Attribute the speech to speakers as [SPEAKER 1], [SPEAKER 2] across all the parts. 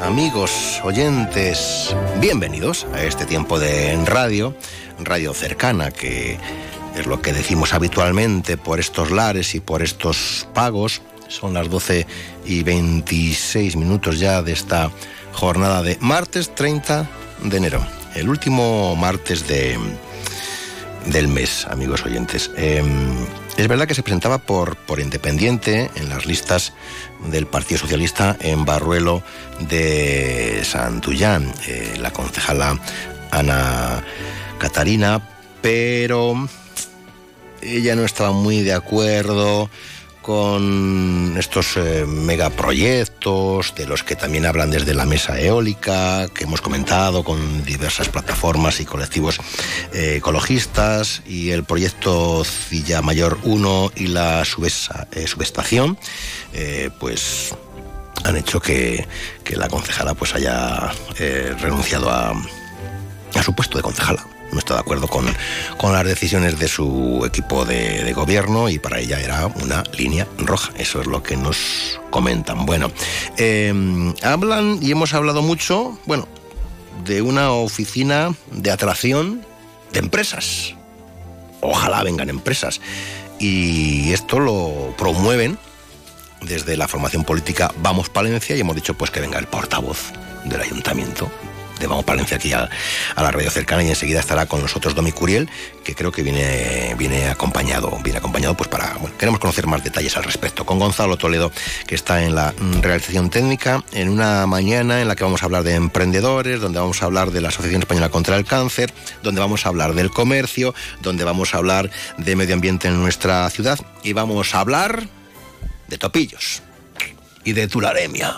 [SPEAKER 1] amigos, oyentes, bienvenidos a este tiempo de radio, radio cercana, que es lo que decimos habitualmente por estos lares y por estos pagos. Son las 12 y 26 minutos ya de esta jornada de martes 30 de enero, el último martes de, del mes, amigos oyentes. Em, es verdad que se presentaba por, por independiente en las listas del Partido Socialista en Barruelo de Santullán, eh, la concejala Ana Catarina, pero ella no estaba muy de acuerdo con estos eh, megaproyectos de los que también hablan desde la mesa eólica, que hemos comentado con diversas plataformas y colectivos eh, ecologistas, y el proyecto Cilla Mayor 1 y la eh, subestación, pues han hecho que, la concejala pues haya renunciado a, a su puesto de concejala no está de acuerdo con, las decisiones de su equipo de, gobierno y para ella era una línea roja. Eso es lo que nos comentan. Bueno, em, hablan y hemos hablado mucho, bueno, de una oficina de atracción de empresas. Ojalá vengan empresas. Y esto lo promueven desde la formación política Vamos Palencia y hemos dicho pues que venga el portavoz del ayuntamiento Vamos Palencia aquí a, la radio cercana y enseguida estará con nosotros Domi Curiel, que creo que viene, viene acompañado, viene acompañado pues para, queremos conocer más detalles al respecto. Con Gonzalo Toledo, que está en la realización técnica, en una mañana en la que vamos a hablar de emprendedores, donde vamos a hablar de la Asociación Española contra el Cáncer, donde vamos a hablar del comercio, donde vamos a hablar de medio ambiente en nuestra ciudad y vamos a hablar de topillos y de tularemia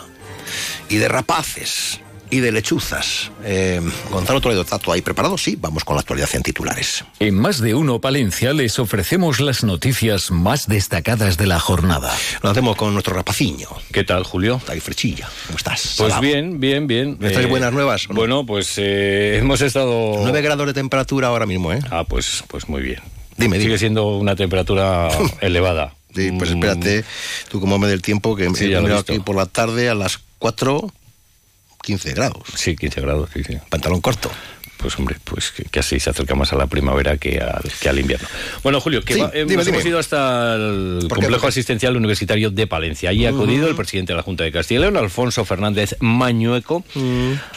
[SPEAKER 1] y de rapaces y de lechuzas. Eh, Gonzalo Toledo, ¿está ahí preparado? Sí, vamos con la actualidad en titulares.
[SPEAKER 2] En Más de Uno Palencia les ofrecemos las noticias más destacadas de la jornada.
[SPEAKER 1] Lo hacemos con nuestro rapaciño.
[SPEAKER 3] ¿Qué tal, Julio?
[SPEAKER 1] Está ahí frechilla. ¿Cómo estás?
[SPEAKER 3] Pues bien, bien, bien.
[SPEAKER 1] ¿Me traes eh, buenas nuevas?
[SPEAKER 3] Bueno, pues eh, hemos estado...
[SPEAKER 1] 9 grados de temperatura ahora mismo, ¿eh?
[SPEAKER 3] Ah, pues, pues muy bien.
[SPEAKER 1] Dime,
[SPEAKER 3] Sigue siendo una temperatura elevada.
[SPEAKER 1] Sí, pues espérate, tú como me del tiempo que sí, he aquí por la tarde a las 4 15 grados.
[SPEAKER 3] Sí, 15 grados, sí, sí.
[SPEAKER 1] Pantalón corto.
[SPEAKER 3] Pues hombre, pues que, así se acerca más a la primavera que al, que al invierno. Bueno, Julio, que hemos, ido hasta el complejo asistencial universitario de Palencia. Allí ha acudido el presidente de la Junta de Castilla y León, Alfonso Fernández Mañueco.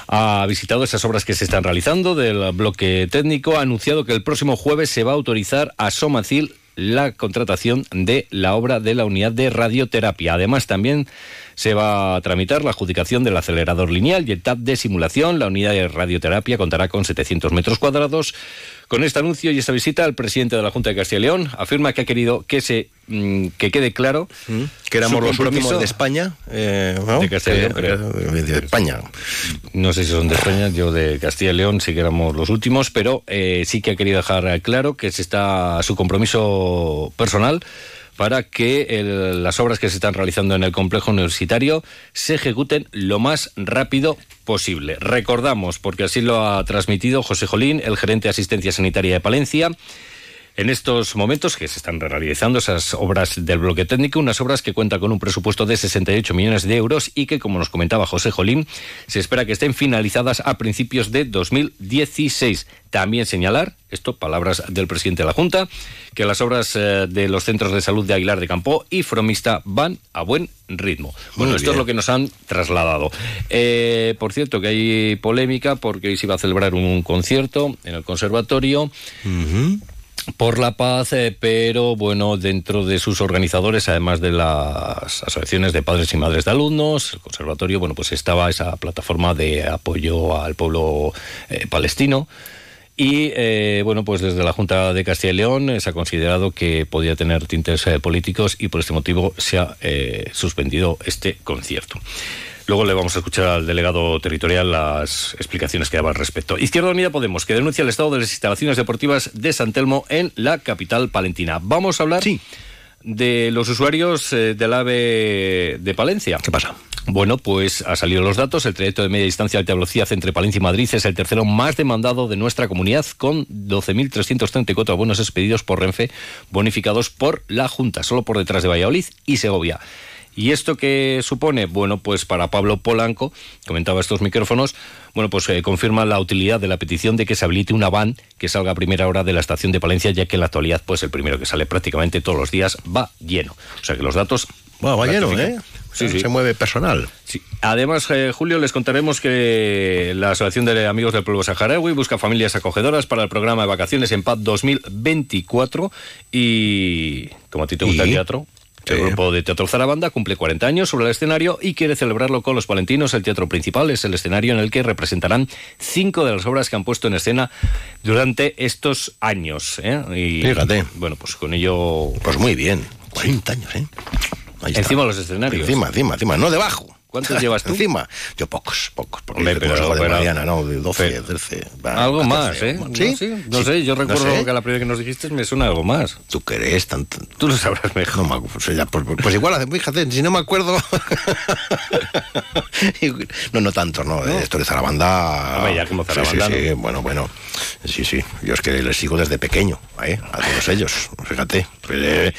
[SPEAKER 3] Ha visitado esas obras que se están realizando del bloque técnico. Ha anunciado que el próximo jueves se va a autorizar a Somacil la contratación de la obra de la unidad de radioterapia. Además, también se va a tramitar la adjudicación del acelerador lineal y el TAP de simulación. La unidad de radioterapia contará con 700 metros cuadrados. Con este anuncio y esta visita, el presidente de la Junta de Castilla y León afirma que ha querido que se mm, que quede claro
[SPEAKER 1] mm. que éramos los últimos de España,
[SPEAKER 3] eh, de Castilla y León,
[SPEAKER 1] de, España.
[SPEAKER 3] No sé si son de España, yo de Castilla y León sí que éramos los últimos, pero eh, sí que ha querido dejar claro que se está su compromiso personal para que las obras que se están realizando en el complejo universitario se ejecuten lo más rápido posible. Recordamos, porque así lo ha transmitido José Jolín, el gerente de asistencia sanitaria de Palencia, en estos momentos que se están realizando esas obras del bloque técnico, unas obras que cuentan con un presupuesto de 68 millones de euros y que, como nos comentaba José Jolín, se espera que estén finalizadas a principios de 2016. También señalar, esto, palabras del presidente de la Junta, que las obras eh, de los centros de salud de Aguilar de Campo y Fromista van a buen ritmo. Bueno, esto es lo que nos han trasladado. Eh, por cierto, que hay polémica porque hoy se iba a celebrar un concierto en el conservatorio por la paz, eh, pero bueno, dentro de sus organizadores, además de las asociaciones de padres y madres de alumnos, el conservatorio, bueno, pues estaba esa plataforma de apoyo al pueblo eh, palestino. Y eh, bueno, pues desde la Junta de Castilla y León se ha considerado que podía tener tintes políticos y por este motivo se ha suspendido este concierto. Luego le vamos a escuchar al delegado territorial las explicaciones que daba al respecto. Izquierda Unida Podemos, que denuncia el estado de las instalaciones deportivas de San Telmo en la capital palentina. Vamos a hablar de los usuarios eh, del AVE de Palencia.
[SPEAKER 1] ¿Qué pasa?
[SPEAKER 3] Bueno, pues ha salido los datos. El trayecto de media distancia de alta velocidad entre Palencia y Madrid es el tercero más demandado de nuestra comunidad, con 12.334 bonos expedidos por Renfe, bonificados por la Junta, solo por detrás de Valladolid y Segovia. ¿Y esto qué supone? Bueno, pues para Pablo Polanco, comentaba estos micrófonos, bueno, pues eh, confirma la utilidad de la petición de que se habilite una van que salga a primera hora de la estación de Palencia, ya que en la actualidad, pues el primero que sale prácticamente todos los días va lleno. O sea que los datos...
[SPEAKER 1] Bueno, va lleno. ¿eh? Se mueve personal.
[SPEAKER 3] Sí. Además, eh, Julio, les contaremos que la Asociación de Amigos del Pueblo Saharaui busca familias acogedoras para el programa de vacaciones en paz 2024 y, como a ti te gusta
[SPEAKER 1] ¿Y?
[SPEAKER 3] el teatro, el grupo de Teatro Zarabanda cumple 40 años sobre el escenario y quiere celebrarlo con los palentinos. El teatro principal es el escenario en el que representarán cinco de las obras que han puesto en escena durante estos años. ¿eh? Y,
[SPEAKER 1] Fíjate.
[SPEAKER 3] Bueno, pues con ello...
[SPEAKER 1] Pues muy bien. 40 años, ¿eh? Ahí.
[SPEAKER 3] Encima los escenarios.
[SPEAKER 1] Encima, encima, encima. No debajo.
[SPEAKER 3] ¿Cuántos llevas tú?
[SPEAKER 1] Encima. Yo pocos, pocos. Porque
[SPEAKER 3] Hombre, pero-
[SPEAKER 1] hijos de
[SPEAKER 3] pero-
[SPEAKER 1] Mariana, ¿no? De 12,
[SPEAKER 3] pero-
[SPEAKER 1] 13. va,
[SPEAKER 3] Algo
[SPEAKER 1] 14.
[SPEAKER 3] más, ¿eh?
[SPEAKER 1] ¿Sí?
[SPEAKER 3] No, sí, no
[SPEAKER 1] Sí.
[SPEAKER 3] sé, yo recuerdo
[SPEAKER 1] sé.
[SPEAKER 3] que la primera que nos dijiste me suena algo más.
[SPEAKER 1] ¿Tú crees tanto?
[SPEAKER 3] Tú lo sabrás mejor.
[SPEAKER 1] No me. Pues, ya, pues, pues igual, fíjate, si no me acuerdo. no, no tanto, no. Esto de Zarabanda.
[SPEAKER 3] Hombre, ya como Zarabanda,
[SPEAKER 1] Sí, sí,
[SPEAKER 3] ¿no?
[SPEAKER 1] bueno, bueno. Sí, sí. Yo es que les sigo desde pequeño, ¿eh? A todos ellos. Fíjate. Eh,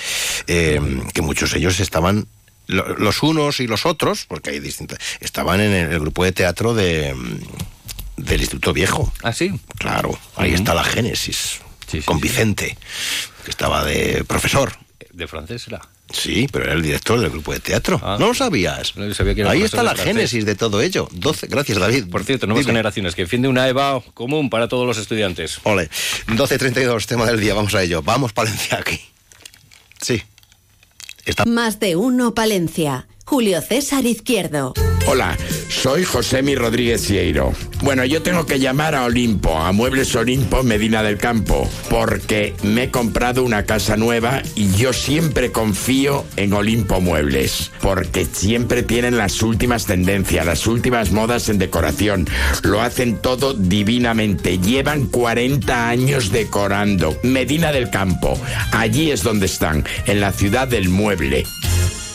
[SPEAKER 1] eh, que muchos de ellos estaban. Lo- Los unos y los otros, porque hay distintos, estaban en el, grupo de teatro de, del Instituto Viejo.
[SPEAKER 3] ¿Ah, sí?
[SPEAKER 1] Claro, ahí está la génesis.
[SPEAKER 3] Sí, sí,
[SPEAKER 1] con
[SPEAKER 3] sí.
[SPEAKER 1] Vicente, que estaba de profesor.
[SPEAKER 3] De francés era.
[SPEAKER 1] Sí, pero era el director del grupo de teatro.
[SPEAKER 3] Ah.
[SPEAKER 1] ¿No lo sabías?
[SPEAKER 3] No, sabía que era
[SPEAKER 1] Ahí está la génesis de todo ello. 12, gracias David.
[SPEAKER 3] Por cierto, nuevas
[SPEAKER 1] Dime.
[SPEAKER 3] generaciones que defiende una EVA común para todos los estudiantes.
[SPEAKER 1] Ole, 12.32, tema del día, vamos a ello. Vamos, Palencia, aquí. Sí.
[SPEAKER 4] Más de uno Palencia. Julio César Izquierdo.
[SPEAKER 5] Hola, soy Josemi Rodríguez Cieiro. Bueno, yo tengo que llamar a Olimpo, a Muebles Olimpo Medina del Campo, porque me he comprado una casa nueva y yo siempre confío en Olimpo Muebles, porque siempre tienen las últimas tendencias, las últimas modas en decoración. Lo hacen todo divinamente. Llevan 40 años decorando. Medina del Campo, allí es donde están, en la ciudad del mueble.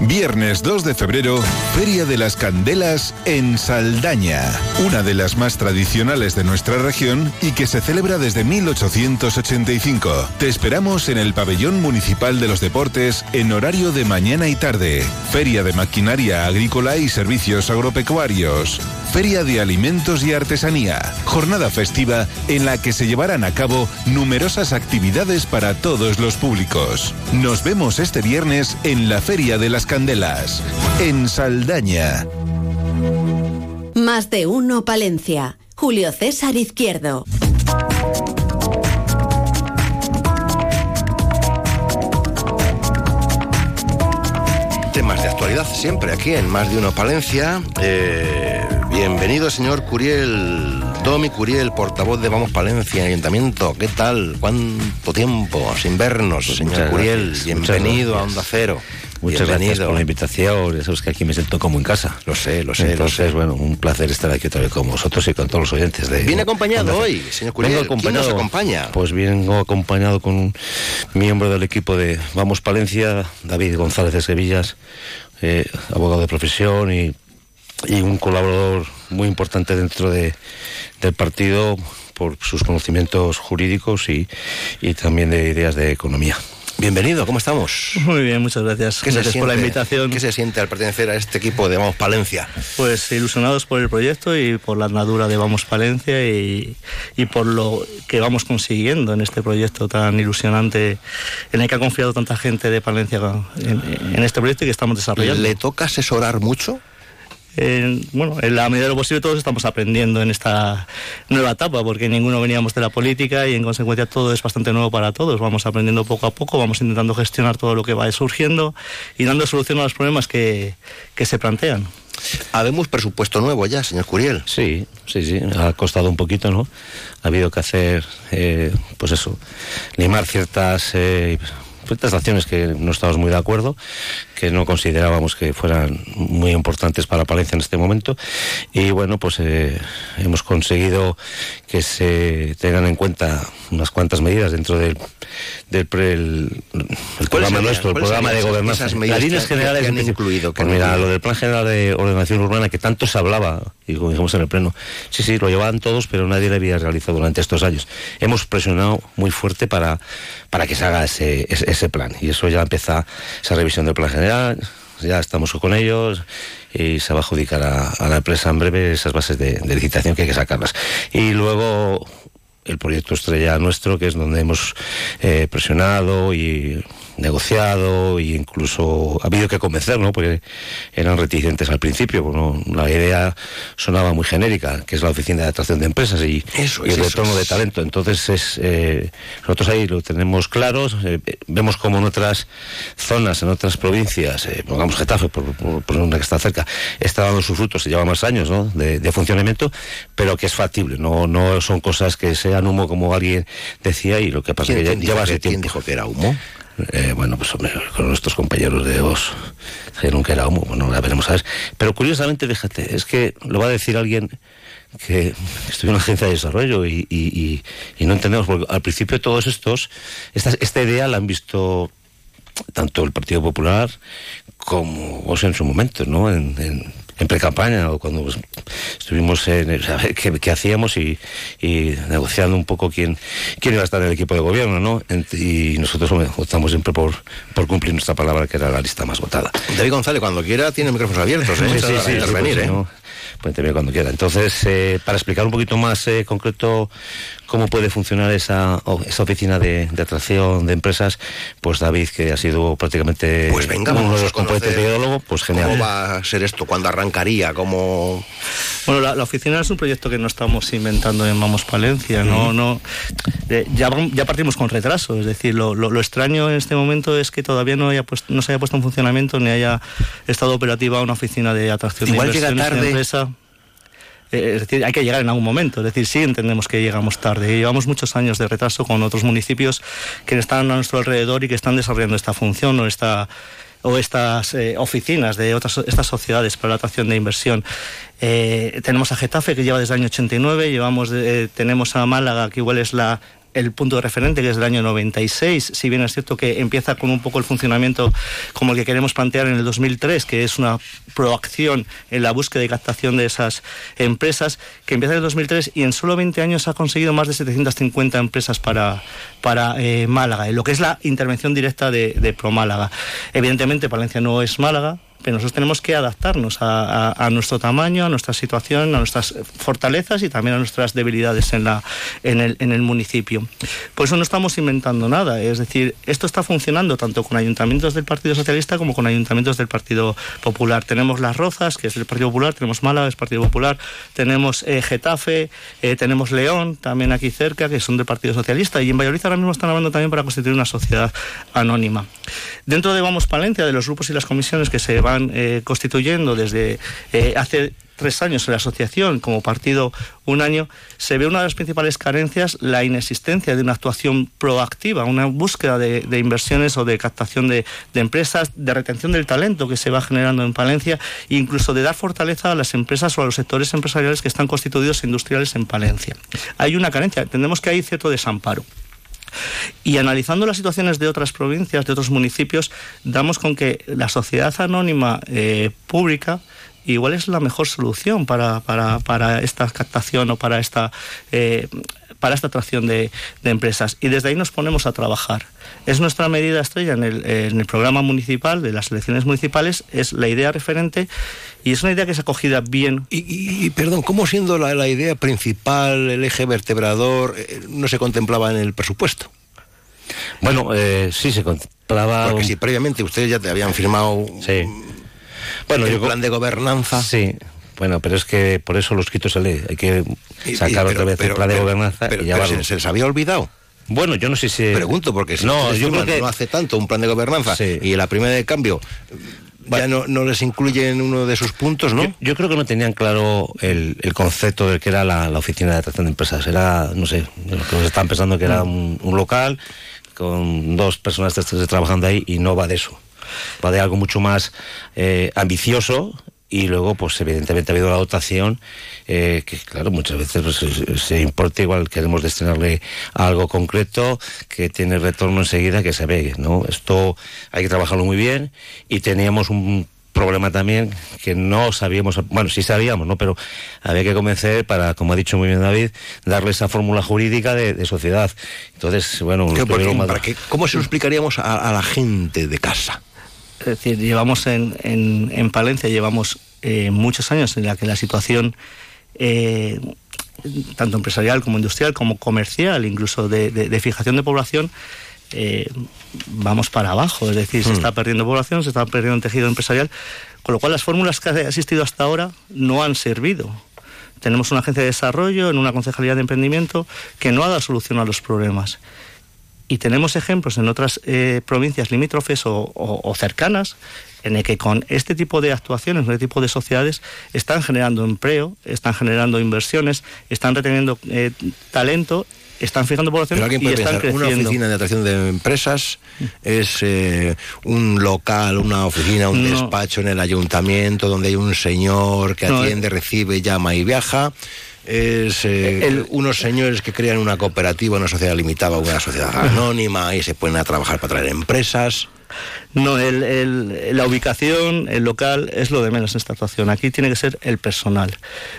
[SPEAKER 6] Viernes 2 de febrero, Feria de las Candelas en Saldaña, una de las más tradicionales de nuestra región y que se celebra desde 1885. Te esperamos en el Pabellón Municipal de los Deportes en horario de mañana y tarde. Feria de Maquinaria Agrícola y Servicios Agropecuarios. Feria de Alimentos y Artesanía. Jornada festiva en la que se llevarán a cabo numerosas actividades para todos los públicos. Nos vemos este viernes en la Feria de las Candelas, en Saldaña.
[SPEAKER 4] Más de uno Palencia. Julio César Izquierdo.
[SPEAKER 1] Temas de actualidad siempre aquí en Más de Uno Palencia. Eh, bienvenido, señor Curiel, Domi Curiel, portavoz de Vamos Palencia, Ayuntamiento. ¿Qué tal? ¿Cuánto tiempo sin vernos, señor
[SPEAKER 7] Pues muchas
[SPEAKER 1] Curiel? Bienvenido a. Onda Cero.
[SPEAKER 7] Muchas gracias por la invitación. Ya sabes que aquí me siento como en casa.
[SPEAKER 1] Lo sé, lo sé, lo
[SPEAKER 7] Entonces,
[SPEAKER 1] sé.
[SPEAKER 7] bueno, un placer estar aquí otra vez con vosotros y con todos los oyentes de.
[SPEAKER 1] Viene acompañado hoy, señor Curiel.
[SPEAKER 7] Vengo
[SPEAKER 1] ¿Quién
[SPEAKER 7] acompañado.
[SPEAKER 1] nos acompaña?
[SPEAKER 7] Pues vengo acompañado con un miembro del equipo de Vamos Palencia, David González de Sevillas, eh, abogado de profesión y, y un colaborador muy importante dentro de, del partido por sus conocimientos jurídicos y, y también de ideas de economía.
[SPEAKER 1] Bienvenido, ¿cómo estamos?
[SPEAKER 8] Muy bien, muchas gracias.
[SPEAKER 1] ¿Qué se
[SPEAKER 8] Gracias por la invitación.
[SPEAKER 1] ¿Qué se siente al pertenecer a este equipo de Vamos Palencia?
[SPEAKER 8] Pues ilusionados por el proyecto y por la andadura de Vamos Palencia y, y por lo que vamos consiguiendo en este proyecto tan ilusionante en el que ha confiado tanta gente de Palencia en, en este proyecto y que estamos desarrollando.
[SPEAKER 1] ¿Le toca asesorar mucho?
[SPEAKER 8] Bueno, en la medida de lo posible todos estamos aprendiendo en esta nueva etapa, porque ninguno veníamos de la política y en consecuencia todo es bastante nuevo para todos. Vamos aprendiendo poco a poco, vamos intentando gestionar todo lo que va surgiendo y dando solución a los problemas que, que se plantean.
[SPEAKER 1] Habemos presupuesto nuevo ya, señor Curiel.
[SPEAKER 7] Sí, sí, sí, ha costado un poquito, ¿no? Ha habido que hacer, eh, pues eso, limar ciertas... Eh, ciertas acciones que no estamos muy de acuerdo, que no considerábamos que fueran muy importantes para Palencia en este momento. Y bueno, pues eh, hemos conseguido que se tengan en cuenta unas cuantas medidas dentro del, del programa nuestro, el programa de gobernanza.
[SPEAKER 1] Las líneas generales han incluido.
[SPEAKER 7] Pues mira, lo del plan general de ordenación urbana que tanto se hablaba, y como dijimos en el pleno, sí, sí, lo llevaban todos, pero nadie lo había realizado durante estos años. Hemos presionado muy fuerte para, para que se haga ese, ese, plan, y eso ya empieza esa revisión del plan general, ya estamos con ellos y se va a adjudicar a, la empresa en breve esas bases de, licitación que hay que sacarlas. Y luego el proyecto estrella nuestro, que es donde hemos eh, presionado y negociado e incluso ha habido que convencer, ¿no? Porque eran reticentes al principio. Bueno, la idea sonaba muy genérica, que es la oficina de atracción de empresas y, el retorno de talento. Entonces, es, eh, nosotros ahí lo tenemos claro. Eh, vemos como en otras zonas, en otras provincias, eh, pongamos Getafe, por, por, una que está cerca, está dando sus frutos, se lleva más años ¿no? de, funcionamiento, pero que es factible. No, no son cosas que sean humo como alguien decía y lo que pasa es que lleva ese tiempo.
[SPEAKER 1] dijo que era humo?
[SPEAKER 7] Eh, bueno, pues con nuestros compañeros de OS dijeron que era homo, bueno, la veremos a ver. Pero curiosamente, fíjate, es que lo va a decir alguien que estuvo en una agencia de desarrollo y, no entendemos, porque al principio todos estos, esta, esta idea la han visto tanto el Partido Popular como OS en su momento, ¿no? en, en pre-campaña o cuando pues, estuvimos en saber qué, hacíamos y, negociando un poco quién, quién iba a estar en el equipo de gobierno, ¿no? y nosotros votamos siempre por, por cumplir nuestra palabra, que era la lista más votada.
[SPEAKER 1] David González, cuando quiera, tiene micrófonos abiertos, ¿eh?
[SPEAKER 7] Sí, sí, sí, ¿eh? Puede cuando quiera. Entonces, eh, para explicar un poquito más eh, concreto cómo puede funcionar esa, esa oficina de, atracción de empresas, pues David, que ha sido prácticamente
[SPEAKER 1] pues venga,
[SPEAKER 7] uno de los componentes de ideólogo, pues genial.
[SPEAKER 1] ¿Cómo va a ser esto? ¿Cuándo arrancaría? ¿Cómo...?
[SPEAKER 8] Bueno, la, oficina es un proyecto que no estamos inventando en Vamos Palencia, ¿no? no ya, ya partimos con retraso, es decir, lo, lo, extraño en este momento es que todavía no, haya no se haya puesto en funcionamiento ni haya estado operativa una oficina de atracción
[SPEAKER 1] Igual
[SPEAKER 8] de
[SPEAKER 1] inversiones de
[SPEAKER 8] empresa. Eh, es decir, hay que llegar en algún momento. Es decir, sí entendemos que llegamos tarde. Llevamos muchos años de retraso con otros municipios que están a nuestro alrededor y que están desarrollando esta función o esta o estas eh, oficinas de otras estas sociedades para la atracción de inversión. Eh, tenemos a Getafe que lleva desde el año 89, llevamos tenemos a Málaga que igual es la el punto de referente, que es del año 96, si bien es cierto que empieza con un poco el funcionamiento como el que queremos plantear en el 2003, que es una proacción en la búsqueda y captación de esas empresas, que empieza en el 2003 y en solo 20 años ha conseguido más de 750 empresas para, para eh, Málaga, en lo que es la intervención directa de, de Pro Málaga. Evidentemente, Palencia no es Málaga, pero nosotros tenemos que adaptarnos a, nuestro tamaño, a nuestra situación, a nuestras fortalezas y también a nuestras debilidades en, la, en, el, en el municipio. Por eso no estamos inventando nada, es decir, esto está funcionando tanto con ayuntamientos del Partido Socialista como con ayuntamientos del Partido Popular. Tenemos Las Rozas, que es del Partido Popular, tenemos Málaga, es Partido Popular, tenemos eh, Getafe, eh, tenemos León, también aquí cerca, que son del Partido Socialista, y en Valladolid ahora mismo están hablando también para constituir una sociedad anónima. Dentro de Vamos Palencia, de los grupos y las comisiones que se van eh, constituyendo desde eh, hace tres años en la asociación como partido un año, se ve una de las principales carencias la inexistencia de una actuación proactiva, una búsqueda de, inversiones o de captación de, empresas, de retención del talento que se va generando en Palencia e incluso de dar fortaleza a las empresas o a los sectores empresariales que están constituidos industriales en Palencia. Hay una carencia, entendemos que hay cierto desamparo. Y analizando las situaciones de otras provincias, de otros municipios, damos con que la sociedad anónima eh, pública igual es la mejor solución para, esta captación o para esta, eh, para esta atracción de, empresas. Y desde ahí nos ponemos a trabajar. Es nuestra medida estrella en el, en el programa municipal de las elecciones municipales, es la idea referente y es una idea que se ha acogida bien.
[SPEAKER 1] Y, perdón, ¿cómo siendo la, idea principal, el eje vertebrador, eh, no se contemplaba en el presupuesto?
[SPEAKER 7] Bueno, eh, sí se contemplaba.
[SPEAKER 1] Porque si previamente ustedes ya te habían firmado.
[SPEAKER 7] Sí
[SPEAKER 1] Bueno, el plan de gobernanza.
[SPEAKER 7] Sí, bueno, pero es que por eso lo escrito se lee. Hay que sacar otra vez el plan de gobernanza
[SPEAKER 1] pero, y ya se, se les había olvidado.
[SPEAKER 7] Bueno, yo no sé si.
[SPEAKER 1] Pregunto, porque si no, yo creo que no hace tanto un plan de gobernanza y la primera de cambio ya no, no, les incluye en uno de sus puntos, ¿no?
[SPEAKER 7] Yo, creo que no tenían claro el, concepto de que era la, oficina de atracción de empresas. Era, no sé, que estaban pensando que era un, local con dos personas trabajando ahí y no va de eso. Va de algo mucho más eh, ambicioso y luego pues evidentemente ha habido la dotación eh, que claro muchas veces pues, se, importa igual queremos destinarle a algo concreto que tiene retorno enseguida que se ve no esto hay que trabajarlo muy bien y teníamos un problema también que no sabíamos, bueno, sí sabíamos, ¿no? Pero había que convencer para, como ha dicho muy bien David, darle esa fórmula jurídica de, sociedad. Entonces, bueno,
[SPEAKER 1] ¿cómo se lo explicaríamos a la gente de casa?
[SPEAKER 8] Es decir, llevamos en, en, Palencia, llevamos eh, muchos años en la que la situación, eh, tanto empresarial como industrial, como comercial, incluso de, fijación de población, eh, vamos para abajo. Es decir, se hmm. está perdiendo población, se está perdiendo tejido empresarial, con lo cual las fórmulas que ha existido hasta ahora no han servido. Tenemos una agencia de desarrollo, en una concejalía de emprendimiento, que no ha dado solución a los problemas. Y tenemos ejemplos en otras eh, provincias limítrofes o, cercanas en el que con este tipo de actuaciones, este tipo de sociedades, están generando empleo, están generando inversiones, están reteniendo eh, talento están fijando población
[SPEAKER 1] Pero alguien puede pensar, Una oficina de atracción de empresas es eh, un local, una oficina, un despacho en el ayuntamiento donde hay un señor que atiende, recibe, llama y viaja es eh, unos señores que crean una cooperativa, una sociedad limitada, una sociedad anónima y se ponen a trabajar para traer empresas.
[SPEAKER 8] No, la ubicación, el local es lo de menos en esta actuación. Aquí tiene que ser el personal.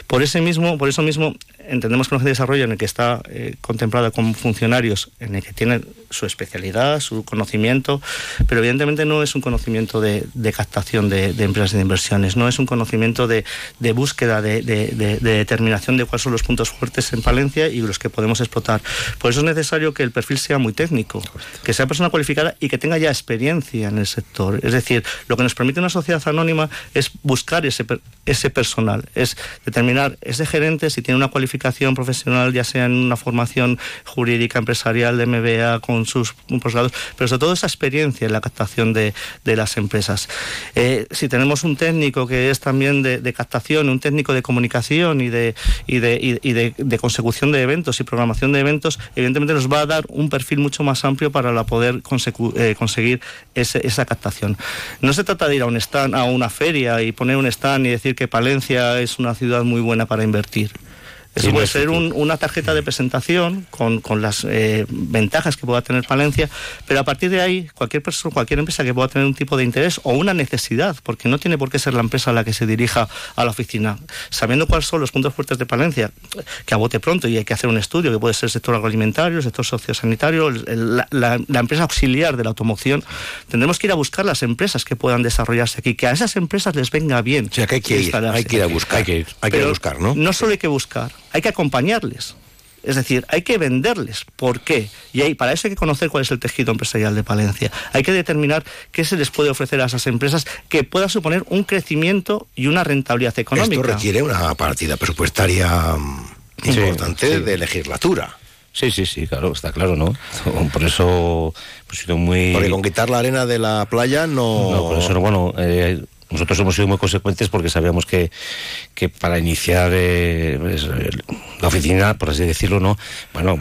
[SPEAKER 8] Por ese mismo, por eso mismo, entendemos que un desarrollo en el que está eh, contemplada con funcionarios, en el que tienen su especialidad, su conocimiento, pero evidentemente no es un conocimiento de, captación de, empresas de inversiones, no es un conocimiento de, búsqueda, de, determinación de cuáles son los puntos fuertes en Palencia y los que podemos explotar. Por eso es necesario que el perfil sea muy técnico, que sea persona cualificada y que tenga ya experiencia en el sector. Es decir, lo que nos permite una sociedad anónima es buscar ese, ese personal, es determinar ese gerente si tiene una cualificación profesional, ya sea en una formación jurídica, empresarial, de MBA, con sus posgrados, pero sobre todo esa experiencia en la captación de, las empresas. Eh, si tenemos un técnico que es también de, captación, un técnico de comunicación y de, y de, consecución de eventos y programación de eventos, evidentemente nos va a dar un perfil mucho más amplio para poder eh, conseguir esa captación. No se trata de ir a un stand, a una feria y poner un stand y decir que Palencia es una ciudad muy buena para invertir. Eso puede ser una tarjeta de presentación con, las eh, ventajas que pueda tener Palencia, pero a partir de ahí, cualquier persona, cualquier empresa que pueda tener un tipo de interés o una necesidad, porque no tiene por qué ser la empresa la que se dirija a la oficina, sabiendo cuáles son los puntos fuertes de Palencia, que a bote pronto y hay que hacer un estudio, que puede ser el sector agroalimentario, el sector sociosanitario, la, empresa auxiliar de la automoción, tendremos que ir a buscar las empresas que puedan desarrollarse aquí, que a esas empresas les venga bien.
[SPEAKER 1] O sea, que hay que ir, hay que ir a buscar, hay que, ir, hay que buscar, ¿no?
[SPEAKER 8] No solo hay que buscar, hay que acompañarles. Es decir, hay que venderles. ¿Por qué? Y hay, para eso hay que conocer cuál es el tejido empresarial de Palencia. Hay que determinar qué se les puede ofrecer a esas empresas que pueda suponer un crecimiento y una rentabilidad económica.
[SPEAKER 1] Esto requiere una partida presupuestaria mm, importante de legislatura.
[SPEAKER 7] Sí, sí, sí, claro, está claro, ¿no? Por eso, pues muy...
[SPEAKER 1] Porque con quitar la arena de la playa no...
[SPEAKER 7] No, por eso, bueno, eh, nosotros hemos sido muy consecuentes porque sabíamos que, que para iniciar eh, pues, la oficina, por así decirlo, no bueno,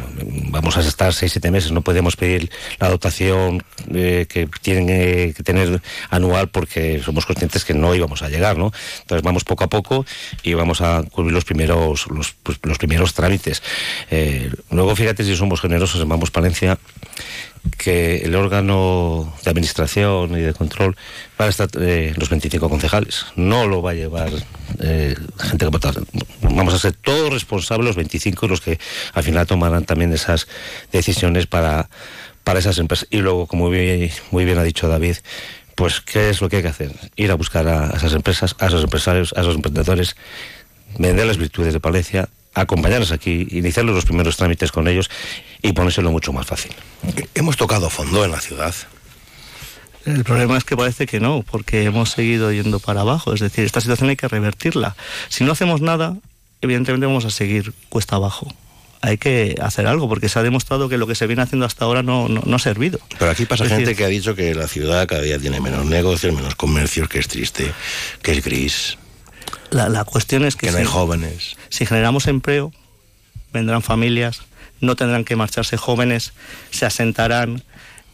[SPEAKER 7] vamos a estar seis, siete meses, no podemos pedir la dotación eh, que tienen que tener anual porque somos conscientes que no íbamos a llegar, ¿no? Entonces vamos poco a poco y vamos a cubrir los primeros, los, pues, los primeros trámites. Eh, luego, fíjate si somos generosos en Vamos Palencia, que el órgano de administración y de control va a estar eh, los 25 concejales. No lo va a llevar eh, gente que vota. Vamos a ser todos responsables, los 25, los que al final tomarán también esas decisiones para, para esas empresas. Y luego, como muy bien ha dicho David, pues ¿qué es lo que hay que hacer? Ir a buscar a esas empresas, a esos empresarios, a esos emprendedores, vender las virtudes de Palencia, acompañarnos aquí, iniciar los primeros trámites con ellos y ponérselo mucho más fácil.
[SPEAKER 1] Hemos tocado fondo en la ciudad.
[SPEAKER 8] El problema es que parece que no, porque hemos seguido yendo para abajo. Es decir, esta situación hay que revertirla. Si no hacemos nada, evidentemente vamos a seguir cuesta abajo hay que hacer algo, porque se ha demostrado que lo que se viene haciendo hasta ahora no, no, ha servido.
[SPEAKER 1] Pero aquí pasa gente que ha dicho que la ciudad cada día tiene menos negocios, menos comercios, que es triste, que es gris.
[SPEAKER 8] La, la cuestión es que...
[SPEAKER 1] Que no hay jóvenes.
[SPEAKER 8] Si generamos empleo, vendrán familias, no tendrán que marcharse jóvenes, se asentarán,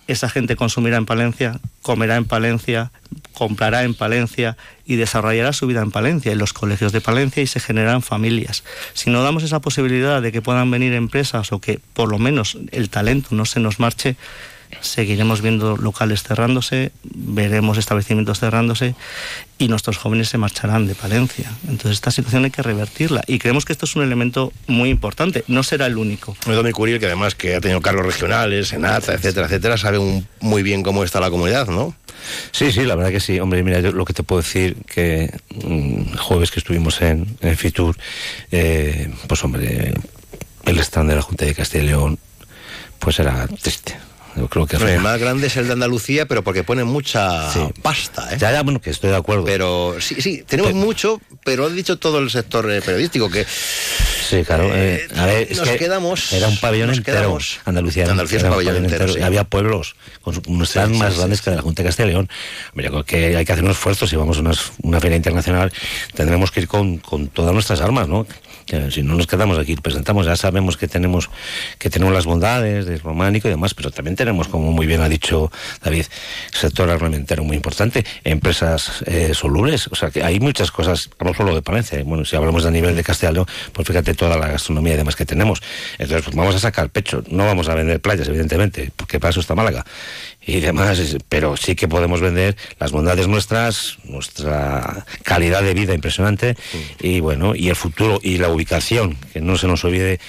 [SPEAKER 8] esa gente consumirá en Palencia, comerá en Palencia, comprará en Palencia y desarrollará su vida en Palencia, en los colegios de Palencia y se generarán familias. Si no damos esa posibilidad de que puedan venir empresas o que por lo menos el talento no se nos marche, seguiremos viendo locales cerrándose, veremos establecimientos cerrándose y nuestros jóvenes se marcharán de Palencia. Entonces esta situación hay que revertirla y creemos que esto es un elemento muy importante, no será el único.
[SPEAKER 1] Domi Curiel, que además que ha tenido cargos regionales, senata, etcétera, etcétera, sabe muy bien cómo está la comunidad, ¿no?
[SPEAKER 7] Sí, sí, la verdad que sí. Hombre, mira, yo lo que te puedo decir que mm, el jueves que estuvimos en, en Fitur, eh, pues hombre, el stand de la Junta de Castilla y León, pues era triste yo creo que
[SPEAKER 1] el más grande es el de Andalucía, pero porque pone mucha pasta. ¿eh?
[SPEAKER 7] Ya, ya, bueno, que estoy de acuerdo.
[SPEAKER 1] Pero sí, sí, tenemos mucho, pero ha dicho todo el sector eh, periodístico que.
[SPEAKER 7] Sí, claro. Eh,
[SPEAKER 1] a ver, nos quedamos.
[SPEAKER 7] Era un pabellón entero. Andalucía,
[SPEAKER 1] Andalucía es un pabellón, entero.
[SPEAKER 7] Y había pueblos con unos sí, más grandes que la Junta de Castilla y León. Yo creo que hay que hacer un esfuerzo. Si vamos a una, feria internacional, tendremos que ir con, con todas nuestras armas, ¿no? Si no nos quedamos aquí, presentamos, ya sabemos que tenemos que tenemos las bondades del románico y demás, pero también tenemos, como muy bien ha dicho David, sector agroalimentero muy importante, empresas eh, solubles, o sea que hay muchas cosas, no solo de Palencia, bueno, si hablamos de nivel de Castellano, pues fíjate toda la gastronomía y demás que tenemos. Entonces, pues vamos a sacar pecho, no vamos a vender playas, evidentemente, porque para eso está Málaga y demás, pero sí que podemos vender las bondades nuestras, nuestra calidad de vida impresionante y bueno, y el futuro y la ubicación, que no se nos olvide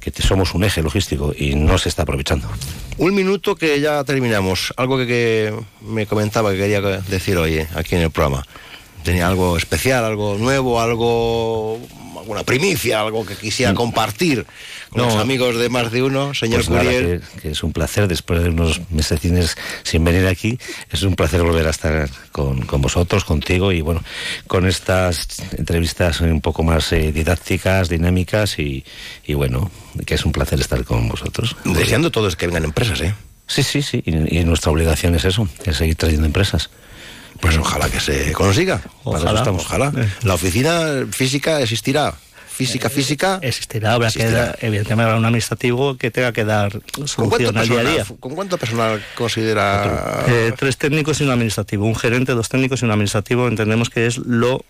[SPEAKER 7] que somos un eje logístico y no se está aprovechando.
[SPEAKER 1] Un minuto que ya terminamos. Algo que, me comentaba que quería decir hoy eh, aquí en el programa. ¿Tenía algo especial, algo nuevo, algo alguna primicia, algo que quisiera compartir con los amigos de más de uno, señor pues
[SPEAKER 7] Curiel. que, es un placer, después de unos mesecines sin venir aquí, es un placer volver a estar con, vosotros, contigo y bueno, con estas entrevistas un poco más eh, didácticas, dinámicas y, bueno, que es un placer estar con vosotros.
[SPEAKER 1] Deseando todos que vengan empresas, ¿eh?
[SPEAKER 7] Sí, sí, sí, y, nuestra obligación es eso, es seguir trayendo empresas.
[SPEAKER 1] Pues ojalá que se consiga.
[SPEAKER 8] Ojalá.
[SPEAKER 1] ojalá. La oficina física existirá física, física.
[SPEAKER 8] Existirá, habrá que evidentemente habrá un administrativo que tenga que dar solución al día a día.
[SPEAKER 1] ¿Con cuánto personal considera?
[SPEAKER 8] Eh, tres técnicos y un administrativo. Un gerente, dos técnicos y un administrativo entendemos que es lo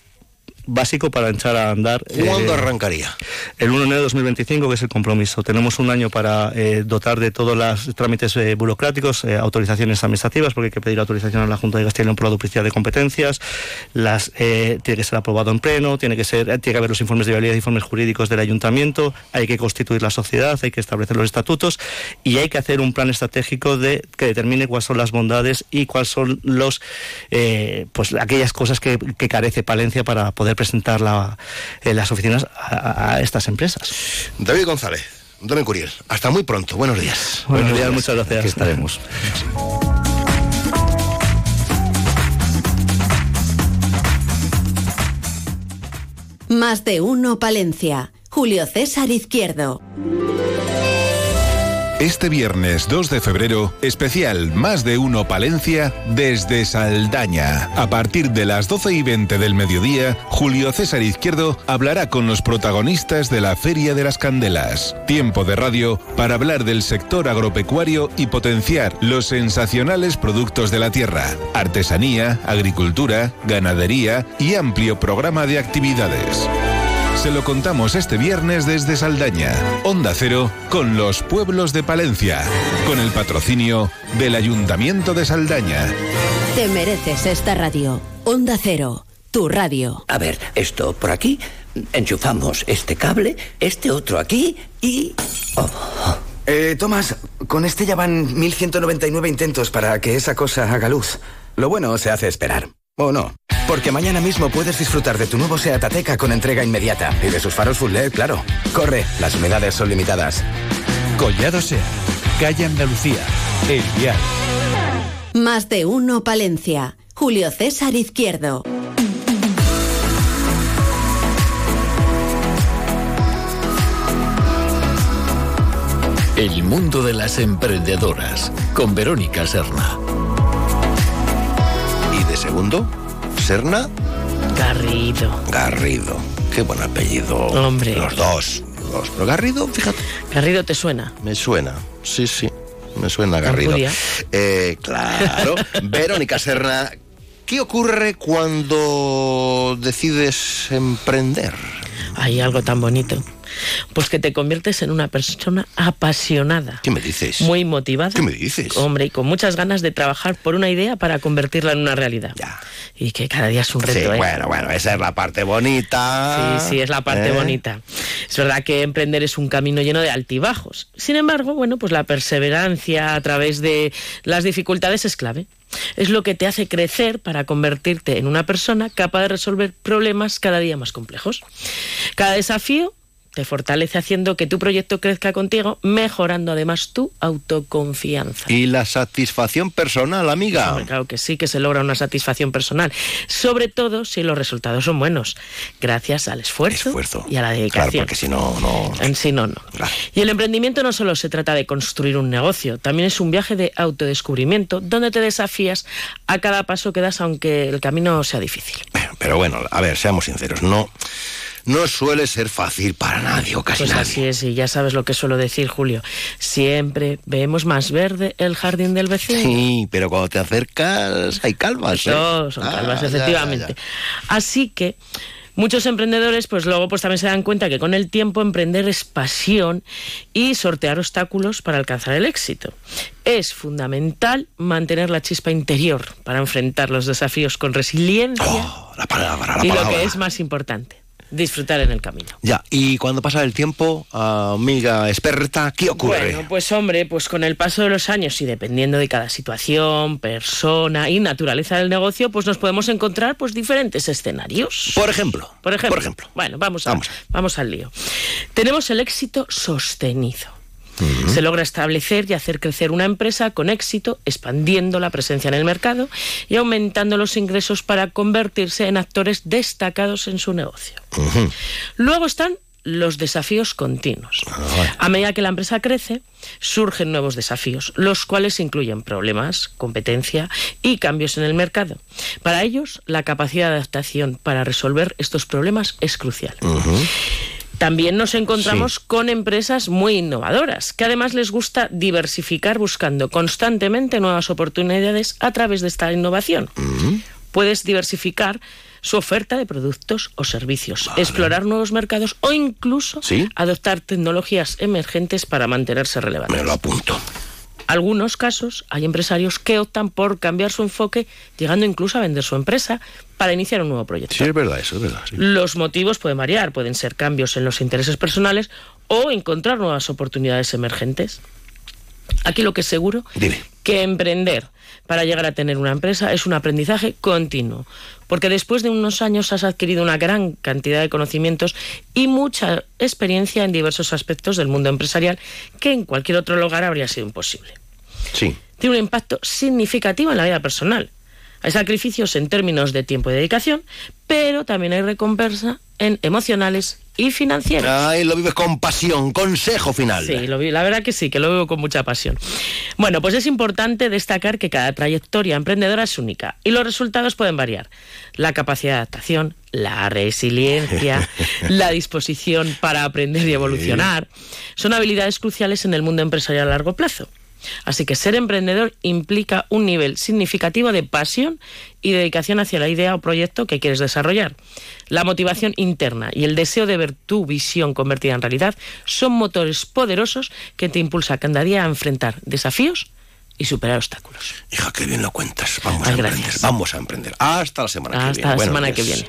[SPEAKER 8] básico para echar a andar.
[SPEAKER 1] ¿Cuándo eh, arrancaría?
[SPEAKER 8] El 1 de enero de 2025, que es el compromiso. Tenemos un año para eh, dotar de todos los trámites eh, burocráticos, autorizaciones administrativas, porque hay que pedir autorización a la Junta de Castilla y León por la duplicidad de competencias. Las, tiene que ser aprobado en pleno, tiene que, ser, tiene que haber los informes de viabilidad, informes jurídicos del ayuntamiento, hay que constituir la sociedad, hay que establecer los estatutos y hay que hacer un plan estratégico de, que determine cuáles son las bondades y cuáles son los, pues, aquellas cosas que, que carece Palencia para poder presentar la, eh, las oficinas a, estas empresas.
[SPEAKER 1] David González, Don Curiel, hasta muy pronto. Buenos días.
[SPEAKER 8] Buenos, días, muchas gracias.
[SPEAKER 7] Aquí estaremos.
[SPEAKER 4] Más de uno, Palencia. Julio César Izquierdo.
[SPEAKER 6] Este viernes 2 de febrero, especial Más de Uno Palencia desde Saldaña. A partir de las 12 y 20 del mediodía, Julio César Izquierdo hablará con los protagonistas de la Feria de las Candelas. Tiempo de radio para hablar del sector agropecuario y potenciar los sensacionales productos de la tierra, artesanía, agricultura, ganadería y amplio programa de actividades. Se lo contamos este viernes desde Saldaña, Onda Cero, con los pueblos de Palencia, con el patrocinio del Ayuntamiento de Saldaña.
[SPEAKER 4] Te mereces esta radio. Onda Cero, tu radio.
[SPEAKER 9] A ver, esto por aquí, enchufamos este cable, este otro aquí y... Oh.
[SPEAKER 10] Eh, Tomás, con este ya van 1199 intentos para que esa cosa haga luz. Lo bueno se hace esperar. ¿O no? Porque mañana mismo puedes disfrutar de tu nuevo SEAT Ateca con entrega inmediata. Y de sus faros full LED, claro. Corre, las unidades son limitadas.
[SPEAKER 11] Collado SEAT, calle Andalucía, El Vial.
[SPEAKER 4] Más de uno Palencia. Julio César Izquierdo.
[SPEAKER 2] El mundo de las emprendedoras con Verónica Serna.
[SPEAKER 1] ¿Y de segundo? ¿Serna?
[SPEAKER 11] Garrido.
[SPEAKER 1] Garrido. Qué buen apellido.
[SPEAKER 11] Hombre.
[SPEAKER 1] Los dos. Los dos. Pero Garrido, fíjate.
[SPEAKER 11] Garrido te suena.
[SPEAKER 1] Me suena. Sí, sí. Me suena Garrido. Eh, claro. Verónica Serna, ¿qué ocurre cuando decides emprender?
[SPEAKER 11] Hay algo tan bonito. Pues que te conviertes en una persona apasionada.
[SPEAKER 1] ¿Qué me dices?
[SPEAKER 11] Muy motivada.
[SPEAKER 1] ¿Qué me dices?
[SPEAKER 11] Hombre, y con muchas ganas de trabajar por una idea para convertirla en una realidad.
[SPEAKER 1] Ya.
[SPEAKER 11] Y que cada día es un reto,
[SPEAKER 1] Sí,
[SPEAKER 11] ¿eh?
[SPEAKER 1] bueno, bueno, esa es la parte bonita.
[SPEAKER 11] Sí, sí, es la parte
[SPEAKER 1] ¿Eh?
[SPEAKER 11] bonita. Es verdad que emprender es un camino lleno de altibajos. Sin embargo, bueno, pues la perseverancia a través de las dificultades es clave. Es lo que te hace crecer para convertirte en una persona capaz de resolver problemas cada día más complejos. Cada desafío te fortalece haciendo que tu proyecto crezca contigo, mejorando además tu autoconfianza.
[SPEAKER 1] Y la satisfacción personal, amiga.
[SPEAKER 11] Hombre, claro que sí, que se logra una satisfacción personal. Sobre todo si los resultados son buenos, gracias al esfuerzo, y a la
[SPEAKER 1] Claro,
[SPEAKER 11] dedicación.
[SPEAKER 1] porque si no, no.
[SPEAKER 11] En sí no, no. Y el emprendimiento no solo se trata de construir un negocio, también es un viaje de autodescubrimiento donde te desafías a cada paso que das aunque el camino sea difícil.
[SPEAKER 1] Pero bueno, a ver, seamos sinceros, no, no suele ser fácil para nadie o casi
[SPEAKER 11] Pues
[SPEAKER 1] nadie.
[SPEAKER 11] así es, y ya sabes lo que suelo decir, Julio. Siempre vemos más verde el jardín del vecino.
[SPEAKER 1] Sí, pero cuando te acercas hay calvas. ¿eh?
[SPEAKER 11] Eso, son
[SPEAKER 1] Ah,
[SPEAKER 11] calvas, efectivamente.
[SPEAKER 1] ya, ya.
[SPEAKER 11] Así que muchos emprendedores, pues luego pues también se dan cuenta que con el tiempo emprender es pasión y sortear obstáculos para alcanzar el éxito. Es fundamental mantener la chispa interior para enfrentar los desafíos con resiliencia
[SPEAKER 1] Oh, la palabra, la
[SPEAKER 11] y lo que es más importante, disfrutar en el camino.
[SPEAKER 1] Ya, y cuando pasa el tiempo, amiga experta, ¿qué ocurre?
[SPEAKER 11] Bueno, pues hombre, pues con el paso de los años y dependiendo de cada situación, persona y naturaleza del negocio, pues nos podemos encontrar pues diferentes escenarios.
[SPEAKER 1] Por ejemplo.
[SPEAKER 11] Por ejemplo.
[SPEAKER 1] Por ejemplo.
[SPEAKER 11] Bueno, vamos, a, vamos. al lío. Tenemos el éxito sostenido. Se logra establecer y hacer crecer una empresa con éxito, expandiendo la presencia en el mercado y aumentando los ingresos para convertirse en actores destacados en su negocio. Luego están los desafíos continuos. A medida que la empresa crece, surgen nuevos desafíos, los cuales incluyen problemas, competencia y cambios en el mercado. Para ellos, la capacidad de adaptación para resolver estos problemas es crucial. También nos encontramos con empresas muy innovadoras, que además les gusta diversificar buscando constantemente nuevas oportunidades a través de esta innovación. Puedes diversificar su oferta de productos o servicios, explorar nuevos mercados o incluso
[SPEAKER 1] ¿Sí?
[SPEAKER 11] adoptar tecnologías emergentes para mantenerse relevantes.
[SPEAKER 1] Me lo apunto.
[SPEAKER 11] Algunos casos hay empresarios que optan por cambiar su enfoque, llegando incluso a vender su empresa para iniciar un nuevo proyecto.
[SPEAKER 1] Sí, es verdad, eso es verdad. sí.
[SPEAKER 11] Los motivos pueden variar, pueden ser cambios en los intereses personales o encontrar nuevas oportunidades emergentes. Aquí lo que es seguro
[SPEAKER 1] Dime.
[SPEAKER 11] que emprender para llegar a tener una empresa es un aprendizaje continuo, porque después de unos años has adquirido una gran cantidad de conocimientos y mucha experiencia en diversos aspectos del mundo empresarial que en cualquier otro lugar habría sido imposible.
[SPEAKER 1] Sí.
[SPEAKER 11] Tiene un impacto significativo en la vida personal. Hay sacrificios en términos de tiempo y dedicación, pero también hay recompensa en emocionales y financieras.
[SPEAKER 1] Ay, lo vives con pasión. Consejo final.
[SPEAKER 11] Sí, lo vi- la verdad que sí, que lo veo con mucha pasión. Bueno, pues es importante destacar que cada trayectoria emprendedora es única y los resultados pueden variar. La capacidad de adaptación, la resiliencia, la disposición para aprender y evolucionar, son habilidades cruciales en el mundo empresarial a largo plazo. Así que ser emprendedor implica un nivel significativo de pasión y dedicación hacia la idea o proyecto que quieres desarrollar. La motivación interna y el deseo de ver tu visión convertida en realidad son motores poderosos que te impulsan cada día a enfrentar desafíos y superar obstáculos.
[SPEAKER 1] Hija, qué bien lo cuentas. Vamos
[SPEAKER 11] Ay,
[SPEAKER 1] a emprender. Vamos a emprender. Hasta la semana que
[SPEAKER 11] Hasta la
[SPEAKER 1] Buenos
[SPEAKER 11] semana que viene.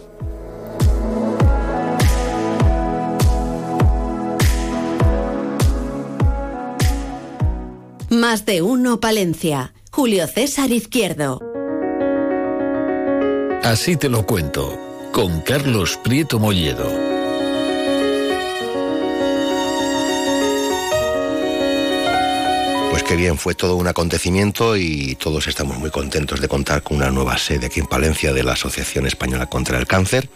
[SPEAKER 4] Más de uno Palencia. Julio César Izquierdo.
[SPEAKER 2] Así te lo cuento, con Carlos Prieto Molledo.
[SPEAKER 1] Pues qué bien, fue todo un acontecimiento y todos estamos muy contentos de contar con una nueva sede aquí en Palencia de la Asociación Española contra el Cáncer.